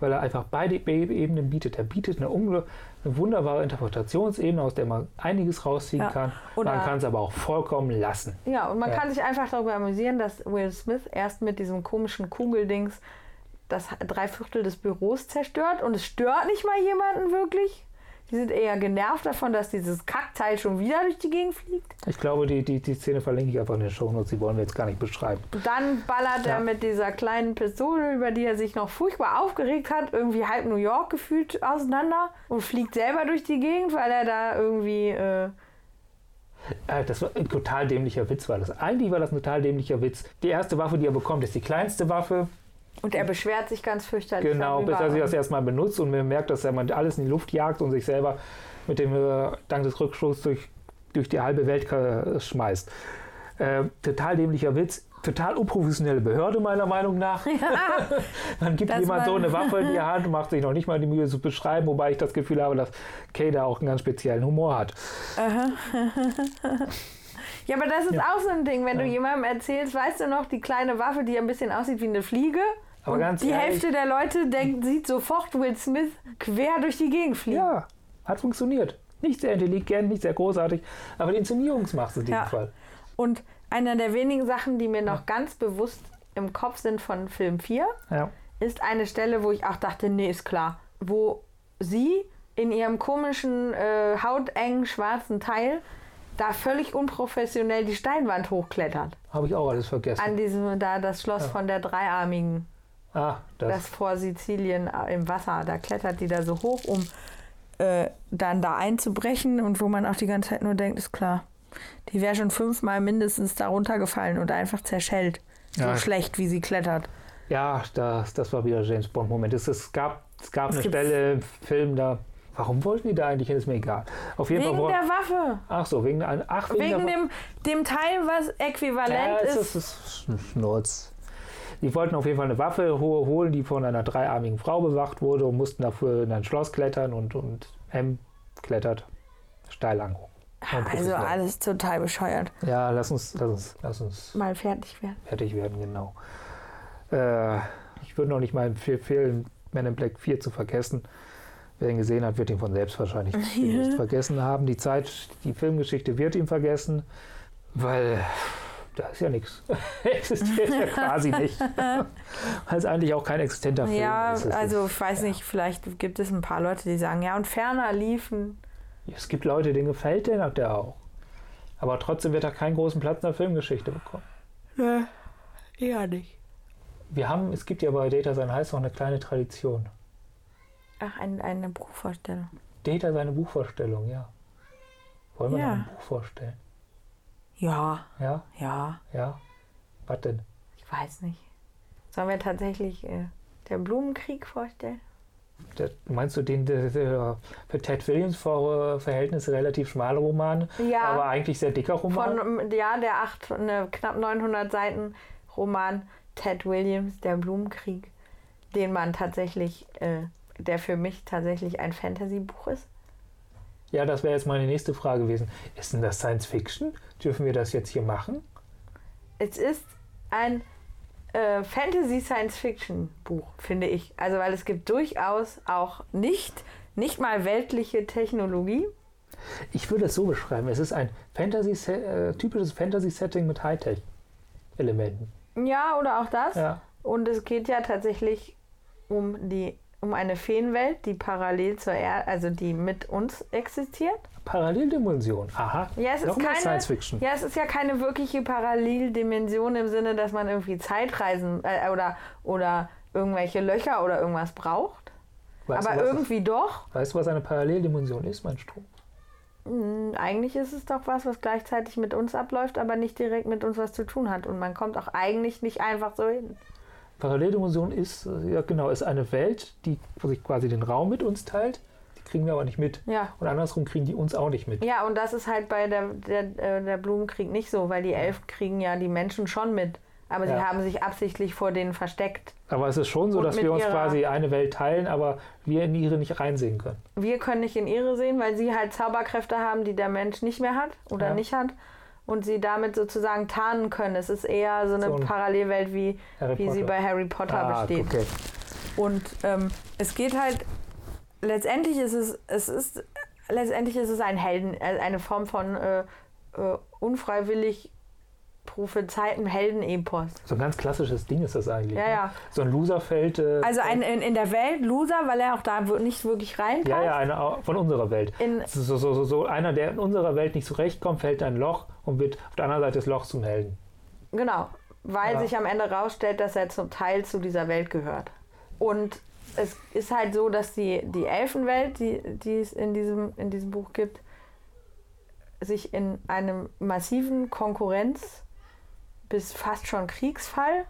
weil er einfach beide Be- Ebenen bietet. Er bietet eine, eine wunderbare Interpretationsebene, aus der man einiges rausziehen Ja, kann. oder- man kann es aber auch vollkommen lassen. Ja, und man Ja. kann sich einfach darüber amüsieren, dass Will Smith erst mit diesem komischen Kugeldings das drei Viertel des Büros zerstört und es stört nicht mal jemanden wirklich. Die sind eher genervt davon, dass dieses Kackteil schon wieder durch die Gegend fliegt. Ich glaube, die, die, die Szene verlinke ich einfach in den Shownotes, die wollen wir jetzt gar nicht beschreiben. Dann ballert Ja. er mit dieser kleinen Pistole, über die er sich noch furchtbar aufgeregt hat, irgendwie halb New York gefühlt auseinander und fliegt selber durch die Gegend, weil er da irgendwie. Äh, Äh, Das war ein total dämlicher Witz, war das. Eigentlich war das ein total dämlicher Witz. Die erste Waffe, die er bekommt, ist die kleinste Waffe. Und er beschwert sich ganz fürchterlich. Genau, bis er sie das erstmal benutzt und man merkt, dass er mal alles in die Luft jagt und sich selber mit dem äh, dank des Rückstoßes durch, durch die halbe Welt äh, schmeißt. Äh, total dämlicher Witz, total unprofessionelle Behörde meiner Meinung nach. Man gibt jemand so eine Waffe in die Hand und macht sich noch nicht mal die Mühe zu beschreiben, wobei ich das Gefühl habe, dass Kay da auch einen ganz speziellen Humor hat. Ja, aber das ist Ja. auch so ein Ding, wenn du Ja. jemandem erzählst, weißt du noch, die kleine Waffe, die ein bisschen aussieht wie eine Fliege. Aber und ganz die ehrlich- Hälfte der Leute denkt, sieht sofort Will Smith quer durch die Gegend fliegen. Ja, hat funktioniert. Nicht sehr intelligent, nicht sehr großartig, aber die Inszenierung macht es in diesem Ja. Fall. Und einer der wenigen Sachen, die mir noch ganz bewusst im Kopf sind von Film 4, Ja. ist eine Stelle, wo ich auch dachte, nee, ist klar. Wo sie in ihrem komischen, äh, hautengen schwarzen Teil da völlig unprofessionell die Steinwand hochklettert. Habe ich auch alles vergessen. An diesem, da das Schloss Ja. von der Dreiarmigen, ah, das, das vor Sizilien äh, im Wasser, da klettert die da so hoch, um äh, dann da einzubrechen und wo man auch die ganze Zeit nur denkt, ist klar, die wäre schon fünfmal mindestens da runtergefallen und einfach zerschellt. So Ja. schlecht, wie sie klettert. ja, das, das war wieder James Bond-Moment. Es, es gab, es gab Es eine Stelle im Film, da. Warum wollten die da eigentlich hin? Ist mir egal. Auf jeden Wegen Fall. der Waffe. Ach so, wegen, ach, wegen, Wegen dem, dem Teil, was äquivalent Ja, ist. es ist Schnurz. Die wollten auf jeden Fall eine Waffe ho- holen, die von einer dreiarmigen Frau bewacht wurde und mussten dafür in ein Schloss klettern und, und M klettert steil an. Also alles total bescheuert. Ja, lass uns, lass uns, lass uns Mal fertig werden. fertig werden, genau. Äh, ich würde noch nicht mal empfehlen, Men in Black 4 zu vergessen. Wer ihn gesehen hat, wird ihn von selbst wahrscheinlich demnächst vergessen haben. Die Zeit, die Filmgeschichte wird ihm vergessen, weil da ist ja nichts. Existiert ja quasi nicht. Weil es eigentlich auch kein existenter Film Ja, ist. Es also ich weiß nicht, vielleicht gibt es ein paar Leute, die sagen, ja, und ferner liefen. es gibt Leute, denen gefällt der, der auch. Aber trotzdem wird er keinen großen Platz in der Filmgeschichte bekommen. Ne, eher nicht. Wir haben, es gibt ja bei Data sein Heiß noch eine kleine Tradition. Ach, ein, eine Buchvorstellung. Data seine Buchvorstellung, ja. Wollen wir Ja. noch ein Buch vorstellen? Ja, Ja, ja, ja. Was denn? ich weiß nicht. Sollen wir tatsächlich äh, den Blumenkrieg vorstellen? Der, meinst du den der, der für Ted Williams vor Verhältnisse relativ schmale Roman, Ja, aber eigentlich sehr dicker Roman? von ja, der acht, ne, knapp 900 Seiten Roman Ted Williams, der Blumenkrieg, den man tatsächlich, äh, der für mich tatsächlich ein Fantasy-Buch ist. Ja, das wäre jetzt meine nächste Frage gewesen. Ist denn das Science Fiction? Dürfen wir das jetzt hier machen? Es ist ein äh, Fantasy-Science-Fiction-Buch, finde ich. Also, weil es gibt durchaus auch nicht, nicht mal weltliche Technologie. Ich würde es so beschreiben. Es ist ein Fantasy äh, typisches Fantasy-Setting mit Hightech-Elementen. Ja, oder auch das. Ja. Und es geht ja tatsächlich um die um eine Feenwelt, die parallel zur Erde, also die mit uns existiert. Paralleldimension. Aha. Ja, es ist keine, Science Fiction. ja, es ist ja keine wirkliche Paralleldimension im Sinne, dass man irgendwie Zeitreisen äh, oder, oder irgendwelche Löcher oder irgendwas braucht. Weißt, Aber du, irgendwie doch. weißt du, was eine Paralleldimension ist, mein Strom? Hm, Eigentlich ist es doch was, was gleichzeitig mit uns abläuft, aber nicht direkt mit uns was zu tun hat. Und man kommt auch eigentlich nicht einfach so hin. Paralleldimension ist, äh, ja genau, ist eine Welt, die sich quasi den Raum mit uns teilt. Die kriegen wir aber nicht mit. Ja. Und andersrum kriegen die uns auch nicht mit. Ja, und das ist halt bei der, der, äh, der Blumenkrieg nicht so, weil die Elfen kriegen ja die Menschen schon mit. Aber sie Ja. haben sich absichtlich vor denen versteckt. Aber es ist schon so, Und dass wir uns quasi eine Welt teilen, aber wir in ihre nicht reinsehen können. Wir können nicht in ihre sehen, weil sie halt Zauberkräfte haben, die der Mensch nicht mehr hat oder Ja. nicht hat. Und sie damit sozusagen tarnen können. Es ist eher so eine So ein Parallelwelt, wie, Harry wie sie bei Harry Potter Ah, besteht. okay. Und ähm, es geht halt, letztendlich ist es, es ist, letztendlich ist es ein Helden, äh, eine Form von äh, äh, unfreiwillig prophezeiten Heldenepos. So ein ganz klassisches Ding ist das eigentlich. Ja, ne? ja. So ein Loserfeld. Äh, Also ein, in, in der Welt Loser, weil er auch da nicht wirklich reinpasst. ja, ja, eine au- von unserer Welt. In, So, so, so, so einer, der in unserer Welt nicht zurechtkommt, fällt in ein Loch und wird auf der anderen Seite des Lochs zum Helden. genau, weil Ja. sich am Ende rausstellt, dass er zum Teil zu dieser Welt gehört. Und es ist halt so, dass die, die Elfenwelt, die, die es in diesem, in diesem Buch gibt, sich in einem massiven Konkurrenz bis fast schon Kriegsfall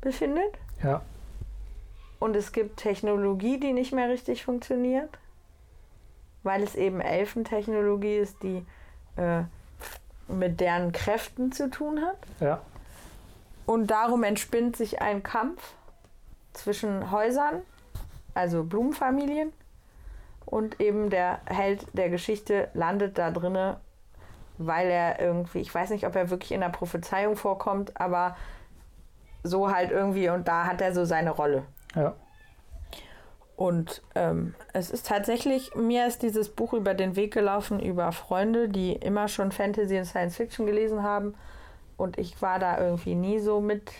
befindet. Ja. Und es gibt Technologie, die nicht mehr richtig funktioniert, weil es eben Elfentechnologie ist, die äh, mit deren Kräften zu tun hat. Ja. Und darum entspinnt sich ein Kampf zwischen Häusern, also Blumenfamilien, und eben der Held der Geschichte landet da drinne, weil er irgendwie, ich weiß nicht, ob er wirklich in der Prophezeiung vorkommt, aber so halt irgendwie und da hat er so seine Rolle. Ja. Und ähm, es ist tatsächlich, mir ist dieses Buch über den Weg gelaufen über Freunde, die immer schon Fantasy und Science Fiction gelesen haben. Und ich war da irgendwie nie so mit.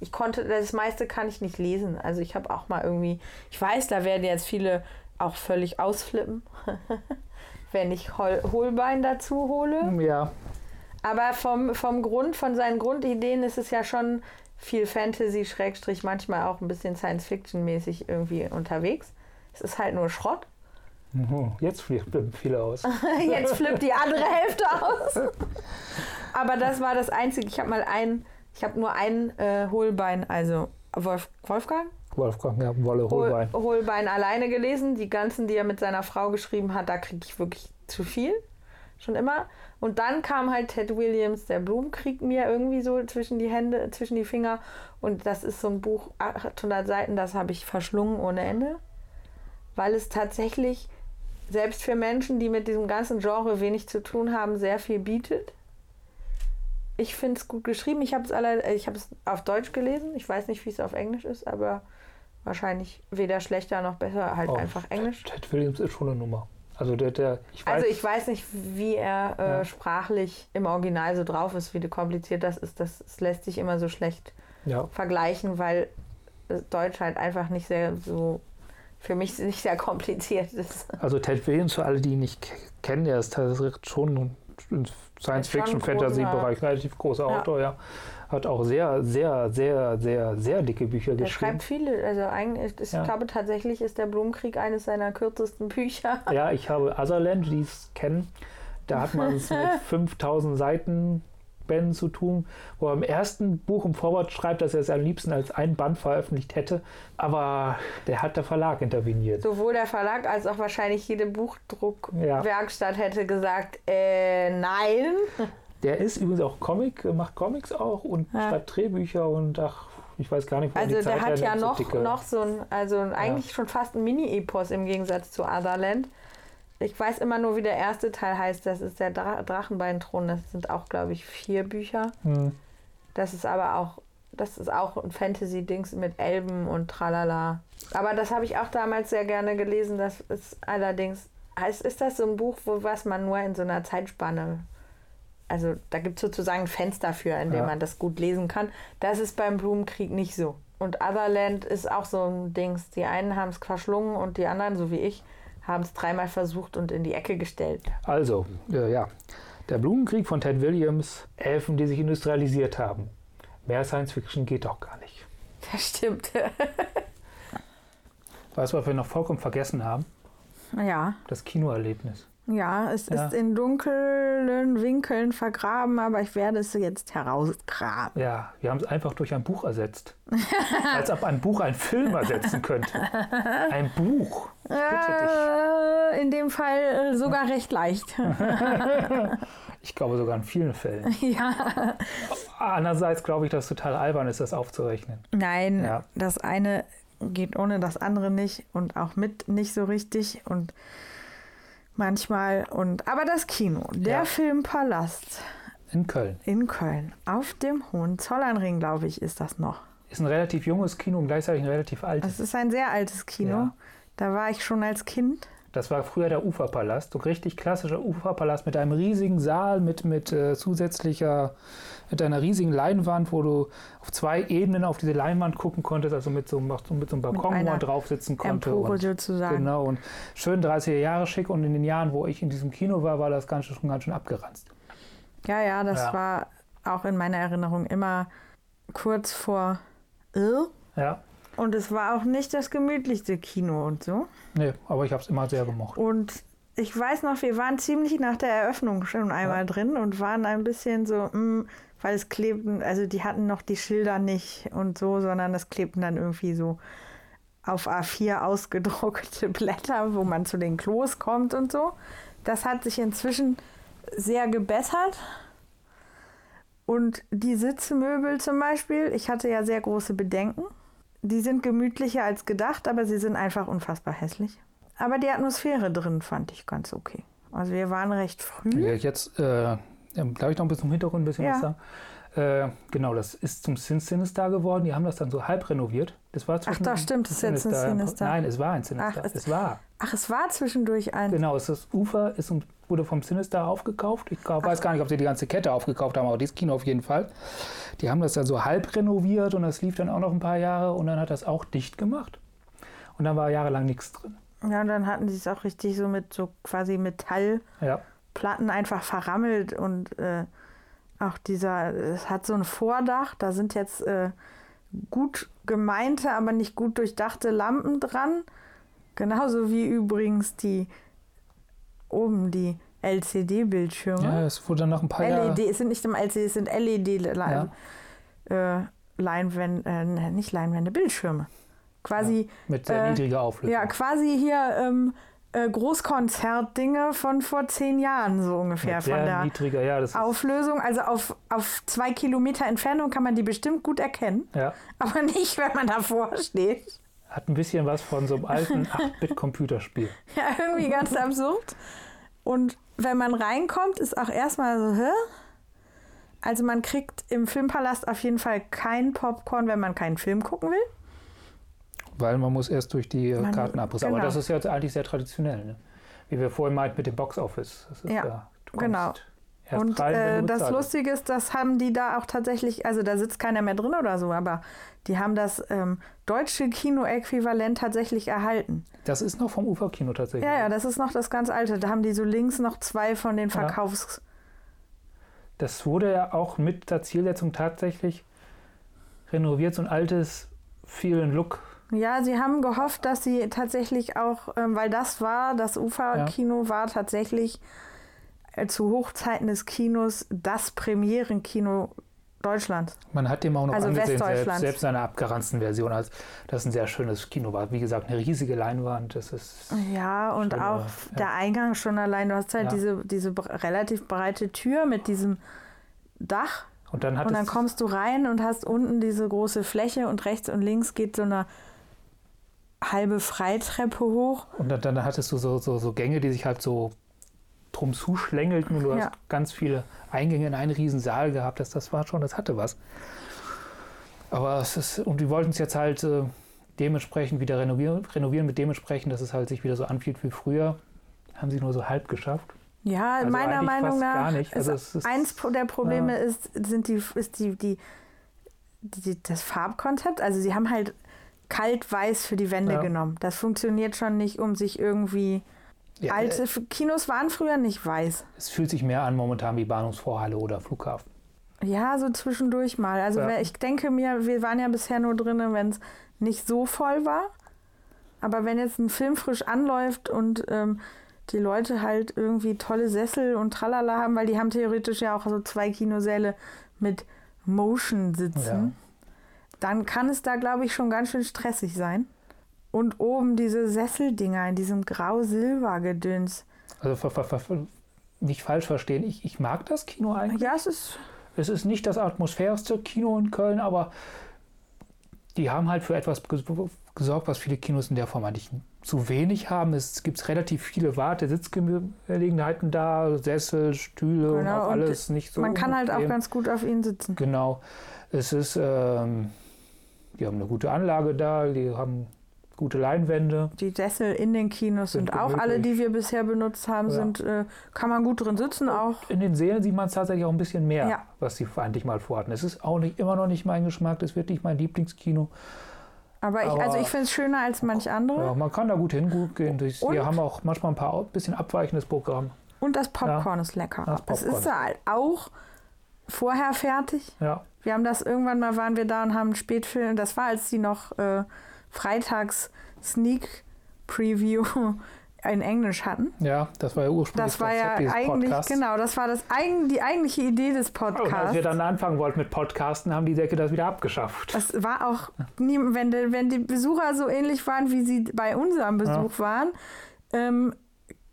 Ich konnte, das meiste kann ich nicht lesen. Also ich habe auch mal irgendwie, ich weiß, da werden jetzt viele auch völlig ausflippen, wenn ich Hol Hohlbein dazu hole. Ja, Aber vom, vom Grund, von seinen Grundideen ist es ja schon viel Fantasy, Schrägstrich, manchmal auch ein bisschen Science-Fiction-mäßig irgendwie unterwegs. Es ist halt nur Schrott. Jetzt flippen viele aus. Jetzt flippt die andere Hälfte aus. Aber das war das Einzige. Ich habe mal ein, ich habe nur ein äh, Hohlbein, also Wolf, Wolfgang? Wolfgang, ja, Wolle Hohl, Hohlbein. Hohlbein alleine gelesen. Die ganzen, die er mit seiner Frau geschrieben hat, da kriege ich wirklich zu viel. Schon immer. Und dann kam halt Ted Williams, der Blumenkrieg, mir irgendwie so zwischen die Hände, zwischen die Finger. Und das ist so ein Buch, 800 Seiten, das habe ich verschlungen ohne Ende. Weil es tatsächlich, selbst für Menschen, die mit diesem ganzen Genre wenig zu tun haben, sehr viel bietet. Ich finde es gut geschrieben. Ich habe es alle, ich habe es auf Deutsch gelesen. Ich weiß nicht, wie es auf Englisch ist, aber wahrscheinlich weder schlechter noch besser, halt Oh, einfach Englisch. Ted Williams ist schon eine Nummer. Also der, der ich weiß, Also ich weiß nicht, wie er äh, Ja. sprachlich im Original so drauf ist, wie kompliziert das ist. Das, das lässt sich immer so schlecht ja, vergleichen, weil äh, Deutsch halt einfach nicht sehr so für mich nicht sehr kompliziert ist. also Ted Williams, für alle, die ihn nicht kennen, der ist tatsächlich schon im Science-Fiction-Fantasy-Bereich relativ großer Ja. Autor, ja. Hat auch sehr, sehr, sehr, sehr, sehr dicke Bücher Er geschrieben. schreibt viele, also eigentlich, ich Ja. glaube tatsächlich ist der Blumenkrieg eines seiner kürzesten Bücher. Ja, ich habe Otherland, die es kennen. Da hat man es mit 5000 Seiten Bänden zu tun, wo er im ersten Buch im Vorwort schreibt, dass er es am liebsten als ein Band veröffentlicht hätte. Aber der hat der Verlag interveniert. Sowohl der Verlag als auch wahrscheinlich jede Ja. Buchdruckwerkstatt hätte gesagt, äh, nein. Der ist übrigens auch Comic, macht Comics auch und Ja. schreibt Drehbücher und ach, ich weiß gar nicht, wo Also die Zeit der hat ja nimmt, so noch, noch so ein, also eigentlich schon fast ein Mini-Epos im Gegensatz zu Otherland. Ich weiß immer nur, wie der erste Teil heißt. Das ist der Dra Drachenbeinthron. Das sind auch, glaube ich, vier Bücher. Hm. Das ist aber auch, das ist auch ein Fantasy-Dings mit Elben und tralala. Aber das habe ich auch damals sehr gerne gelesen. Das ist allerdings, heißt, ist das so ein Buch, wo was man nur in so einer Zeitspanne, also da gibt es sozusagen ein Fenster für, in dem Ja. man das gut lesen kann. Das ist beim Blumenkrieg nicht so. Und Otherland ist auch so ein Dings. Die einen haben es verschlungen und die anderen, so wie ich, haben es dreimal versucht und in die Ecke gestellt. Also, äh, ja. Der Blumenkrieg von Ted Williams, Elfen, die sich industrialisiert haben. Mehr Science Fiction geht doch gar nicht. Das stimmt. Weißt du, was wir noch vollkommen vergessen haben? ja. Das Kinoerlebnis. Ja, es Ja. ist in dunklen Winkeln vergraben, aber ich werde es jetzt herausgraben. Ja, wir haben es einfach durch ein Buch ersetzt. Als ob ein Buch einen Film ersetzen könnte. Ein Buch. Bitte Äh, in dem Fall äh, sogar recht leicht. dich. Ich glaube sogar in vielen Fällen. ja. Andererseits glaube ich, dass es total albern ist, das aufzurechnen. Nein, Ja. das eine geht ohne das andere nicht und auch mit nicht so richtig und manchmal und aber das Kino, der Ja. Filmpalast In Köln. in Köln auf dem Hohenzollernring, glaube ich, ist das noch. Ist ein relativ junges Kino und gleichzeitig ein relativ altes. Es ist ein sehr altes Kino. Ja. Da war ich schon als Kind. Das war früher der Uferpalast, so richtig klassischer Uferpalast mit einem riesigen Saal, mit, mit äh, zusätzlicher, mit einer riesigen Leinwand, wo du auf zwei Ebenen auf diese Leinwand gucken konntest, also mit so, einem- mit so einem Balkon, wo man drauf sitzen konnte. Empore und, sozusagen. genau, und schön 30er Jahre schick und in den Jahren, wo ich in diesem Kino war, war das Ganze schon ganz schön abgeranzt. Ja, ja, das Ja. war auch in meiner Erinnerung immer kurz vor Irr. Ja, Und es war auch nicht das gemütlichste Kino und so. nee, aber ich habe es immer sehr gemocht. Und ich weiß noch, wir waren ziemlich nach der Eröffnung schon einmal Ja. drin und waren ein bisschen so, mm, weil es klebten, also die hatten noch die Schilder nicht und so, sondern es klebten dann irgendwie so auf A4 ausgedruckte Blätter, wo man zu den Klos kommt und so. Das hat sich inzwischen sehr gebessert. Und die Sitzmöbel zum Beispiel, ich hatte ja sehr große Bedenken. Die sind gemütlicher als gedacht, aber sie sind einfach unfassbar hässlich. Aber die Atmosphäre drin fand ich ganz okay. Also wir waren recht früh. Ja, jetzt, äh, glaube ich, noch ein bisschen im Hintergrund ein bisschen Ja. was sagen. Äh, genau, das ist zum Sin Sinister geworden. Die haben das dann so halb renoviert. Das war zwischen- doch, stimmt, das ist jetzt ein Sinister. Nein, es war ein Sinister. Ach, es- es war. Ach, es war zwischendurch ein. Genau, es ist das Ufer ist, wurde vom Sinister aufgekauft. Ich glaub, weiß gar nicht, ob sie die ganze Kette aufgekauft haben, aber dieses Kino auf jeden Fall. Die haben das dann so halb renoviert und das lief dann auch noch ein paar Jahre und dann hat das auch dicht gemacht. Und dann war jahrelang nichts drin. Ja, und dann hatten sie es auch richtig so mit so quasi Metallplatten Ja. Einfach verrammelt und äh, auch dieser, es hat so ein Vordach, da sind jetzt äh, gut gemeinte, aber nicht gut durchdachte Lampen dran. Genauso wie übrigens die oben die LCD-Bildschirme. Ja, es wurde dann noch ein paar Jahre. LED, es sind nicht im LCD, es sind LED-Leinwände, äh, Leinwände äh, nicht Leinwände, Bildschirme. Quasi, Mit sehr äh, niedriger Auflösung. ja, quasi hier ähm, äh, Großkonzertdinge von vor zehn Jahren so ungefähr. Mit Von der niedriger, ja, das Auflösung, also auf, auf zwei Kilometer Entfernung kann man die bestimmt gut erkennen, ja, aber nicht, wenn man davor steht. hat ein bisschen was von so einem alten 8-Bit-Computerspiel. Ja, irgendwie ganz absurd. Und wenn man reinkommt, ist auch erstmal so, hä? Also man kriegt im Filmpalast auf jeden Fall kein Popcorn, wenn man keinen Film gucken will. Weil man muss erst durch die äh, Man- Kartenabriss. Aber genau. das ist ja eigentlich sehr traditionell. Ne? Wie wir vorhin meinten mit dem Box-Office. Das ist Ja, ja, genau. Und rein, äh, das. Lustige ist, das haben die da auch tatsächlich, also da sitzt keiner mehr drin oder so, aber die haben das ähm, deutsche Kino-Äquivalent tatsächlich erhalten. Das ist noch vom Uferkino tatsächlich. Ja, ja, das ist noch das ganz alte. Da haben die so links noch zwei von den Ja. Verkaufs... Das wurde ja auch mit der Zielsetzung tatsächlich renoviert, so ein altes, vielen Look. Ja, sie haben gehofft, dass sie tatsächlich auch, ähm, weil das war, das Uferkino war tatsächlich äh, zu Hochzeiten des Kinos das Premierenkino Deutschlands. Man hat dem auch noch Also angesehen, selbst, selbst seine abgeranzten Version, als das ein sehr schönes Kino war. Wie gesagt, eine riesige Leinwand. Das ist Ja, und Schon, auch äh, der Eingang schon allein. Du hast halt Ja. diese, diese relativ breite Tür mit diesem Dach. und dann Und dann kommst du rein und hast unten diese große Fläche und rechts und links geht so eine halbe Freitreppe hoch. und dann, dann hattest du so, so, so Gänge, die sich halt so drum zuschlängelten und du Ja. hast ganz viele Eingänge in einen riesen Saal gehabt. Das, das war schon, das hatte was. Aber es ist, und die wollten es jetzt halt äh, dementsprechend wieder renovieren, renovieren mit dementsprechend, dass es halt sich wieder so anfühlt wie früher. Haben sie nur so halb geschafft. Ja, Also meiner Meinung nach. nicht. Also ist es ist- eins der Probleme ist, sind die, ist die, die, die, das Farbkonzept. Also sie haben halt kalt-weiß für die Wände Ja. genommen. Das funktioniert schon nicht, um sich irgendwie. Ja, Alte äh, Kinos waren früher nicht weiß. es fühlt sich mehr an momentan wie Bahnhofsvorhalle oder Flughafen. Ja, so zwischendurch mal. Also Ja. ich denke mir, wir waren ja bisher nur drinnen, wenn es nicht so voll war. Aber wenn jetzt ein Film frisch anläuft und ähm, die Leute halt irgendwie tolle Sessel und Tralala haben, weil die haben theoretisch ja auch so zwei Kinosäle mit Motion sitzen, dann kann es da, glaube ich, schon ganz schön stressig sein. Und oben diese Sesseldinger in diesem Grau-Silber-Gedöns. Also nicht falsch verstehen, ich, ich mag das Kino eigentlich. Ja, es ist Es ist nicht das atmosphärste Kino in Köln, aber die haben halt für etwas ges- gesorgt, was viele Kinos in der Form eigentlich zu wenig haben. Es gibt relativ viele Warte-, Sitzgelegenheiten da, Sessel, Stühle und Genau, auch und alles nicht so. man kann halt auch ganz gut auf ihn sitzen. Genau. Es ist, ähm, die haben eine gute Anlage da, die haben gute Leinwände. Die Sessel in den Kinos Sind sind, auch alle, gemütlich. die wir bisher benutzt haben, Ja. sind, äh, kann man gut drin sitzen auch. In den Sälen sieht man es tatsächlich auch ein bisschen mehr, Ja. was sie eigentlich mal vorhatten. Es ist auch nicht, immer noch nicht mein Geschmack, das wird nicht mein Lieblingskino. Aber ich, Aber- also ich finde es schöner als manch andere. Ja, man kann da gut hingehen. Wir haben auch manchmal ein paar bisschen abweichendes Programm. Und das Popcorn ist lecker. Das Popcorn ist halt auch vorher fertig. Ja, Wir haben das irgendwann mal, waren wir da und haben einen Spätfilm, das war, als die noch äh, freitags Sneak Preview in Englisch hatten. ja, das war ja ursprünglich Das war ja eigentlich, Podcasts. genau, das war das eigen, die eigentliche Idee des Und als Podcasts. wir dann anfangen wollten mit Podcasten, haben die Säcke das wieder abgeschafft. Das war auch, nie, wenn, die- wenn die Besucher so ähnlich waren, wie sie bei unserem Besuch waren, ähm,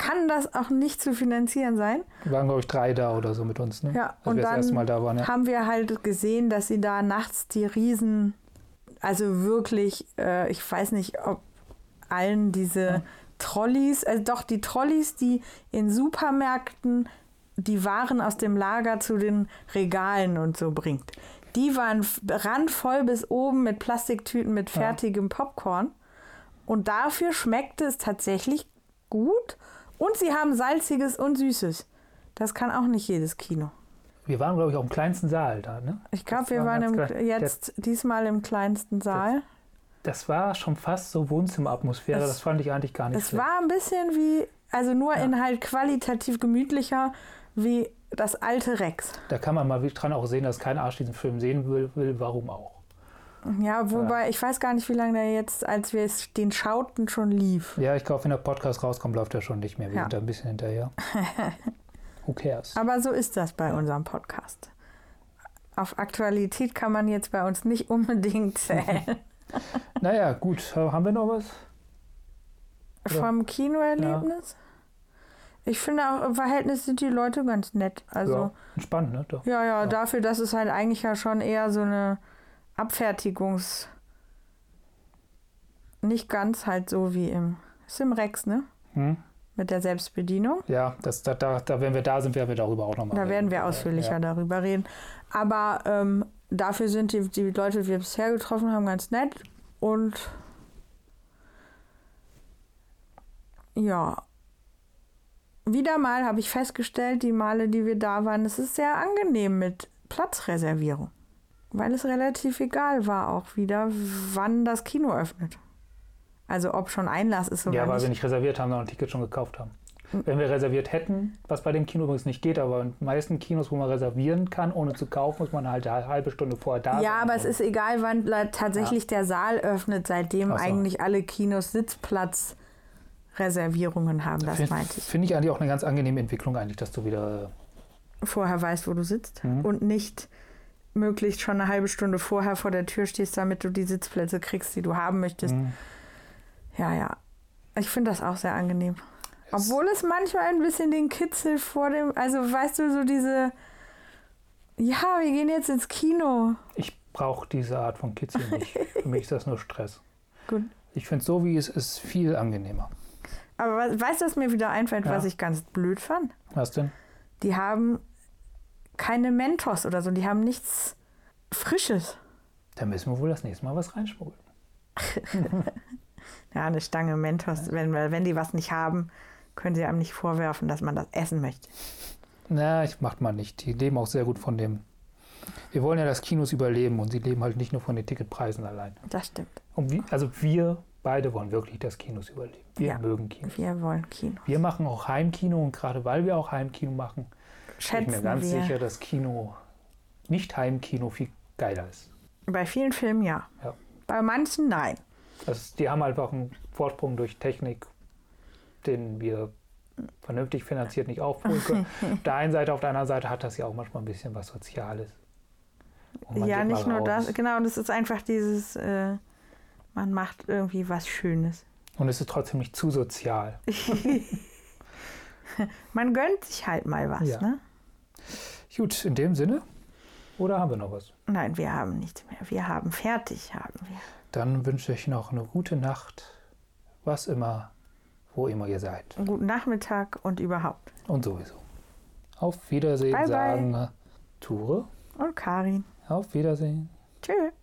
kann das auch nicht zu finanzieren sein. Wir waren, glaube ich, drei da oder so mit uns, ne? Ja, Als und wir das erste Mal dann da waren, ja. haben wir halt gesehen, dass sie da nachts die Riesen, also wirklich, äh, ich weiß nicht, ob allen diese Trolleys, also doch die Trolleys, die in Supermärkten die Waren aus dem Lager zu den Regalen und so bringt. Die waren randvoll bis oben mit Plastiktüten mit Ja. fertigem Popcorn. Und dafür schmeckte es tatsächlich gut. Und sie haben salziges und süßes. Das kann auch nicht jedes Kino. Wir waren, glaube ich, auch im kleinsten Saal da, ne? Ich glaube, Das wir war waren im, jetzt diesmal im kleinsten Saal. das war schon fast so Wohnzimmeratmosphäre. Das fand ich eigentlich gar nicht Es schlecht. war ein bisschen wie, also nur in halt qualitativ gemütlicher wie das alte Rex. Da kann man mal dran auch sehen, dass kein Arsch diesen Film sehen will, will warum auch. Ja, wobei, ich weiß gar nicht, wie lange der jetzt, als wir es- den schauten, schon lief. Ja, ich glaube, wenn der Podcast rauskommt, läuft er schon nicht mehr. Wir Ja. sind da ein bisschen hinterher. Who cares? Aber so ist das bei unserem Podcast. Auf Aktualität kann man jetzt bei uns nicht unbedingt zählen. Naja, gut. Haben wir noch was? Ja. Vom Kinoerlebnis? Ich finde auch im Verhältnis sind die Leute ganz nett. Also, ja, entspannt, ne? Doch. ja, ja, dafür, dass es halt eigentlich ja schon eher so eine Abfertigungs. Nicht ganz halt so wie im. Ist im Rex, ne? Hm? Mit der Selbstbedienung. Ja, das, da, da, da, wenn wir da sind, werden wir darüber auch nochmal Da werden wir ausführlicher Ja. darüber reden. Aber ähm, dafür sind die, die Leute, die wir bisher getroffen haben, ganz nett. Und ja, wieder mal habe ich festgestellt, die Male, die wir da waren, es ist sehr angenehm mit Platzreservierung. Weil es relativ egal war auch wieder, wann das Kino öffnet. Also ob schon Einlass ist oder Ja, weil nicht. wir nicht reserviert haben, sondern ein Ticket schon gekauft haben. Wenn wir reserviert hätten, was bei dem Kino übrigens nicht geht, aber in den meisten Kinos, wo man reservieren kann, ohne zu kaufen, muss man halt eine halbe Stunde vorher da sein. Ja, aber es ist egal, wann tatsächlich der Saal öffnet, seitdem so. eigentlich alle Kinos Sitzplatzreservierungen haben. Das Finde meinte ich. find ich eigentlich auch eine ganz angenehme Entwicklung, eigentlich, dass du wieder. Vorher weißt, wo du sitzt Mhm. und nicht möglichst schon eine halbe Stunde vorher vor der Tür stehst, damit du die Sitzplätze kriegst, die du haben möchtest. Hm, Ja, ja. Ich finde das auch sehr angenehm. Obwohl es manchmal ein bisschen den Kitzel vor dem, also weißt du, so diese, ja, wir gehen jetzt ins Kino. ich brauche diese Art von Kitzel nicht. Für mich ist das nur Stress. Gut. Ich finde, so wie es ist, viel angenehmer. Aber we- weißt du, was mir wieder einfällt, Ja. was ich ganz blöd fand? Was denn? Die haben keine Mentos oder so, die haben nichts Frisches. Da müssen wir wohl das nächste Mal was reinschmuggeln. Ja, eine Stange Mentos, wenn, wenn die was nicht haben, können sie einem nicht vorwerfen, dass man das essen möchte. Na, ich macht man nicht. Die leben auch sehr gut von dem. Wir wollen ja, dass Kinos überleben und sie leben halt nicht nur von den Ticketpreisen allein. Das stimmt. Und wie, also wir beide wollen wirklich, dass Kinos überleben. Wir Ja. mögen Kinos. Wir wollen Kino. Wir machen auch Heimkino und gerade weil wir auch Heimkino machen, bin ich Schätzen mir ganz wir. sicher, dass Kino, nicht Heimkino, viel geiler ist. Bei vielen Filmen ja. Ja. Bei manchen nein. Also die haben einfach einen Vorsprung durch Technik, den wir vernünftig finanziert nicht aufholen können. auf der einen Seite, auf der anderen Seite hat das ja auch manchmal ein bisschen was Soziales. Ja, nicht nur raus. das. Genau, das ist einfach dieses, äh, man macht irgendwie was Schönes. Und es ist trotzdem nicht zu sozial. Man gönnt sich halt mal was, Ja. ne? Gut, in dem Sinne. Oder haben wir noch was? Nein, wir haben nichts mehr. Wir haben fertig, haben wir. Dann wünsche ich noch eine gute Nacht, was immer, wo immer ihr seid. Einen guten Nachmittag und überhaupt. Und sowieso. Auf Wiedersehen Bye, bye. sagen Ture. Und Karin. Auf Wiedersehen. Tschüss.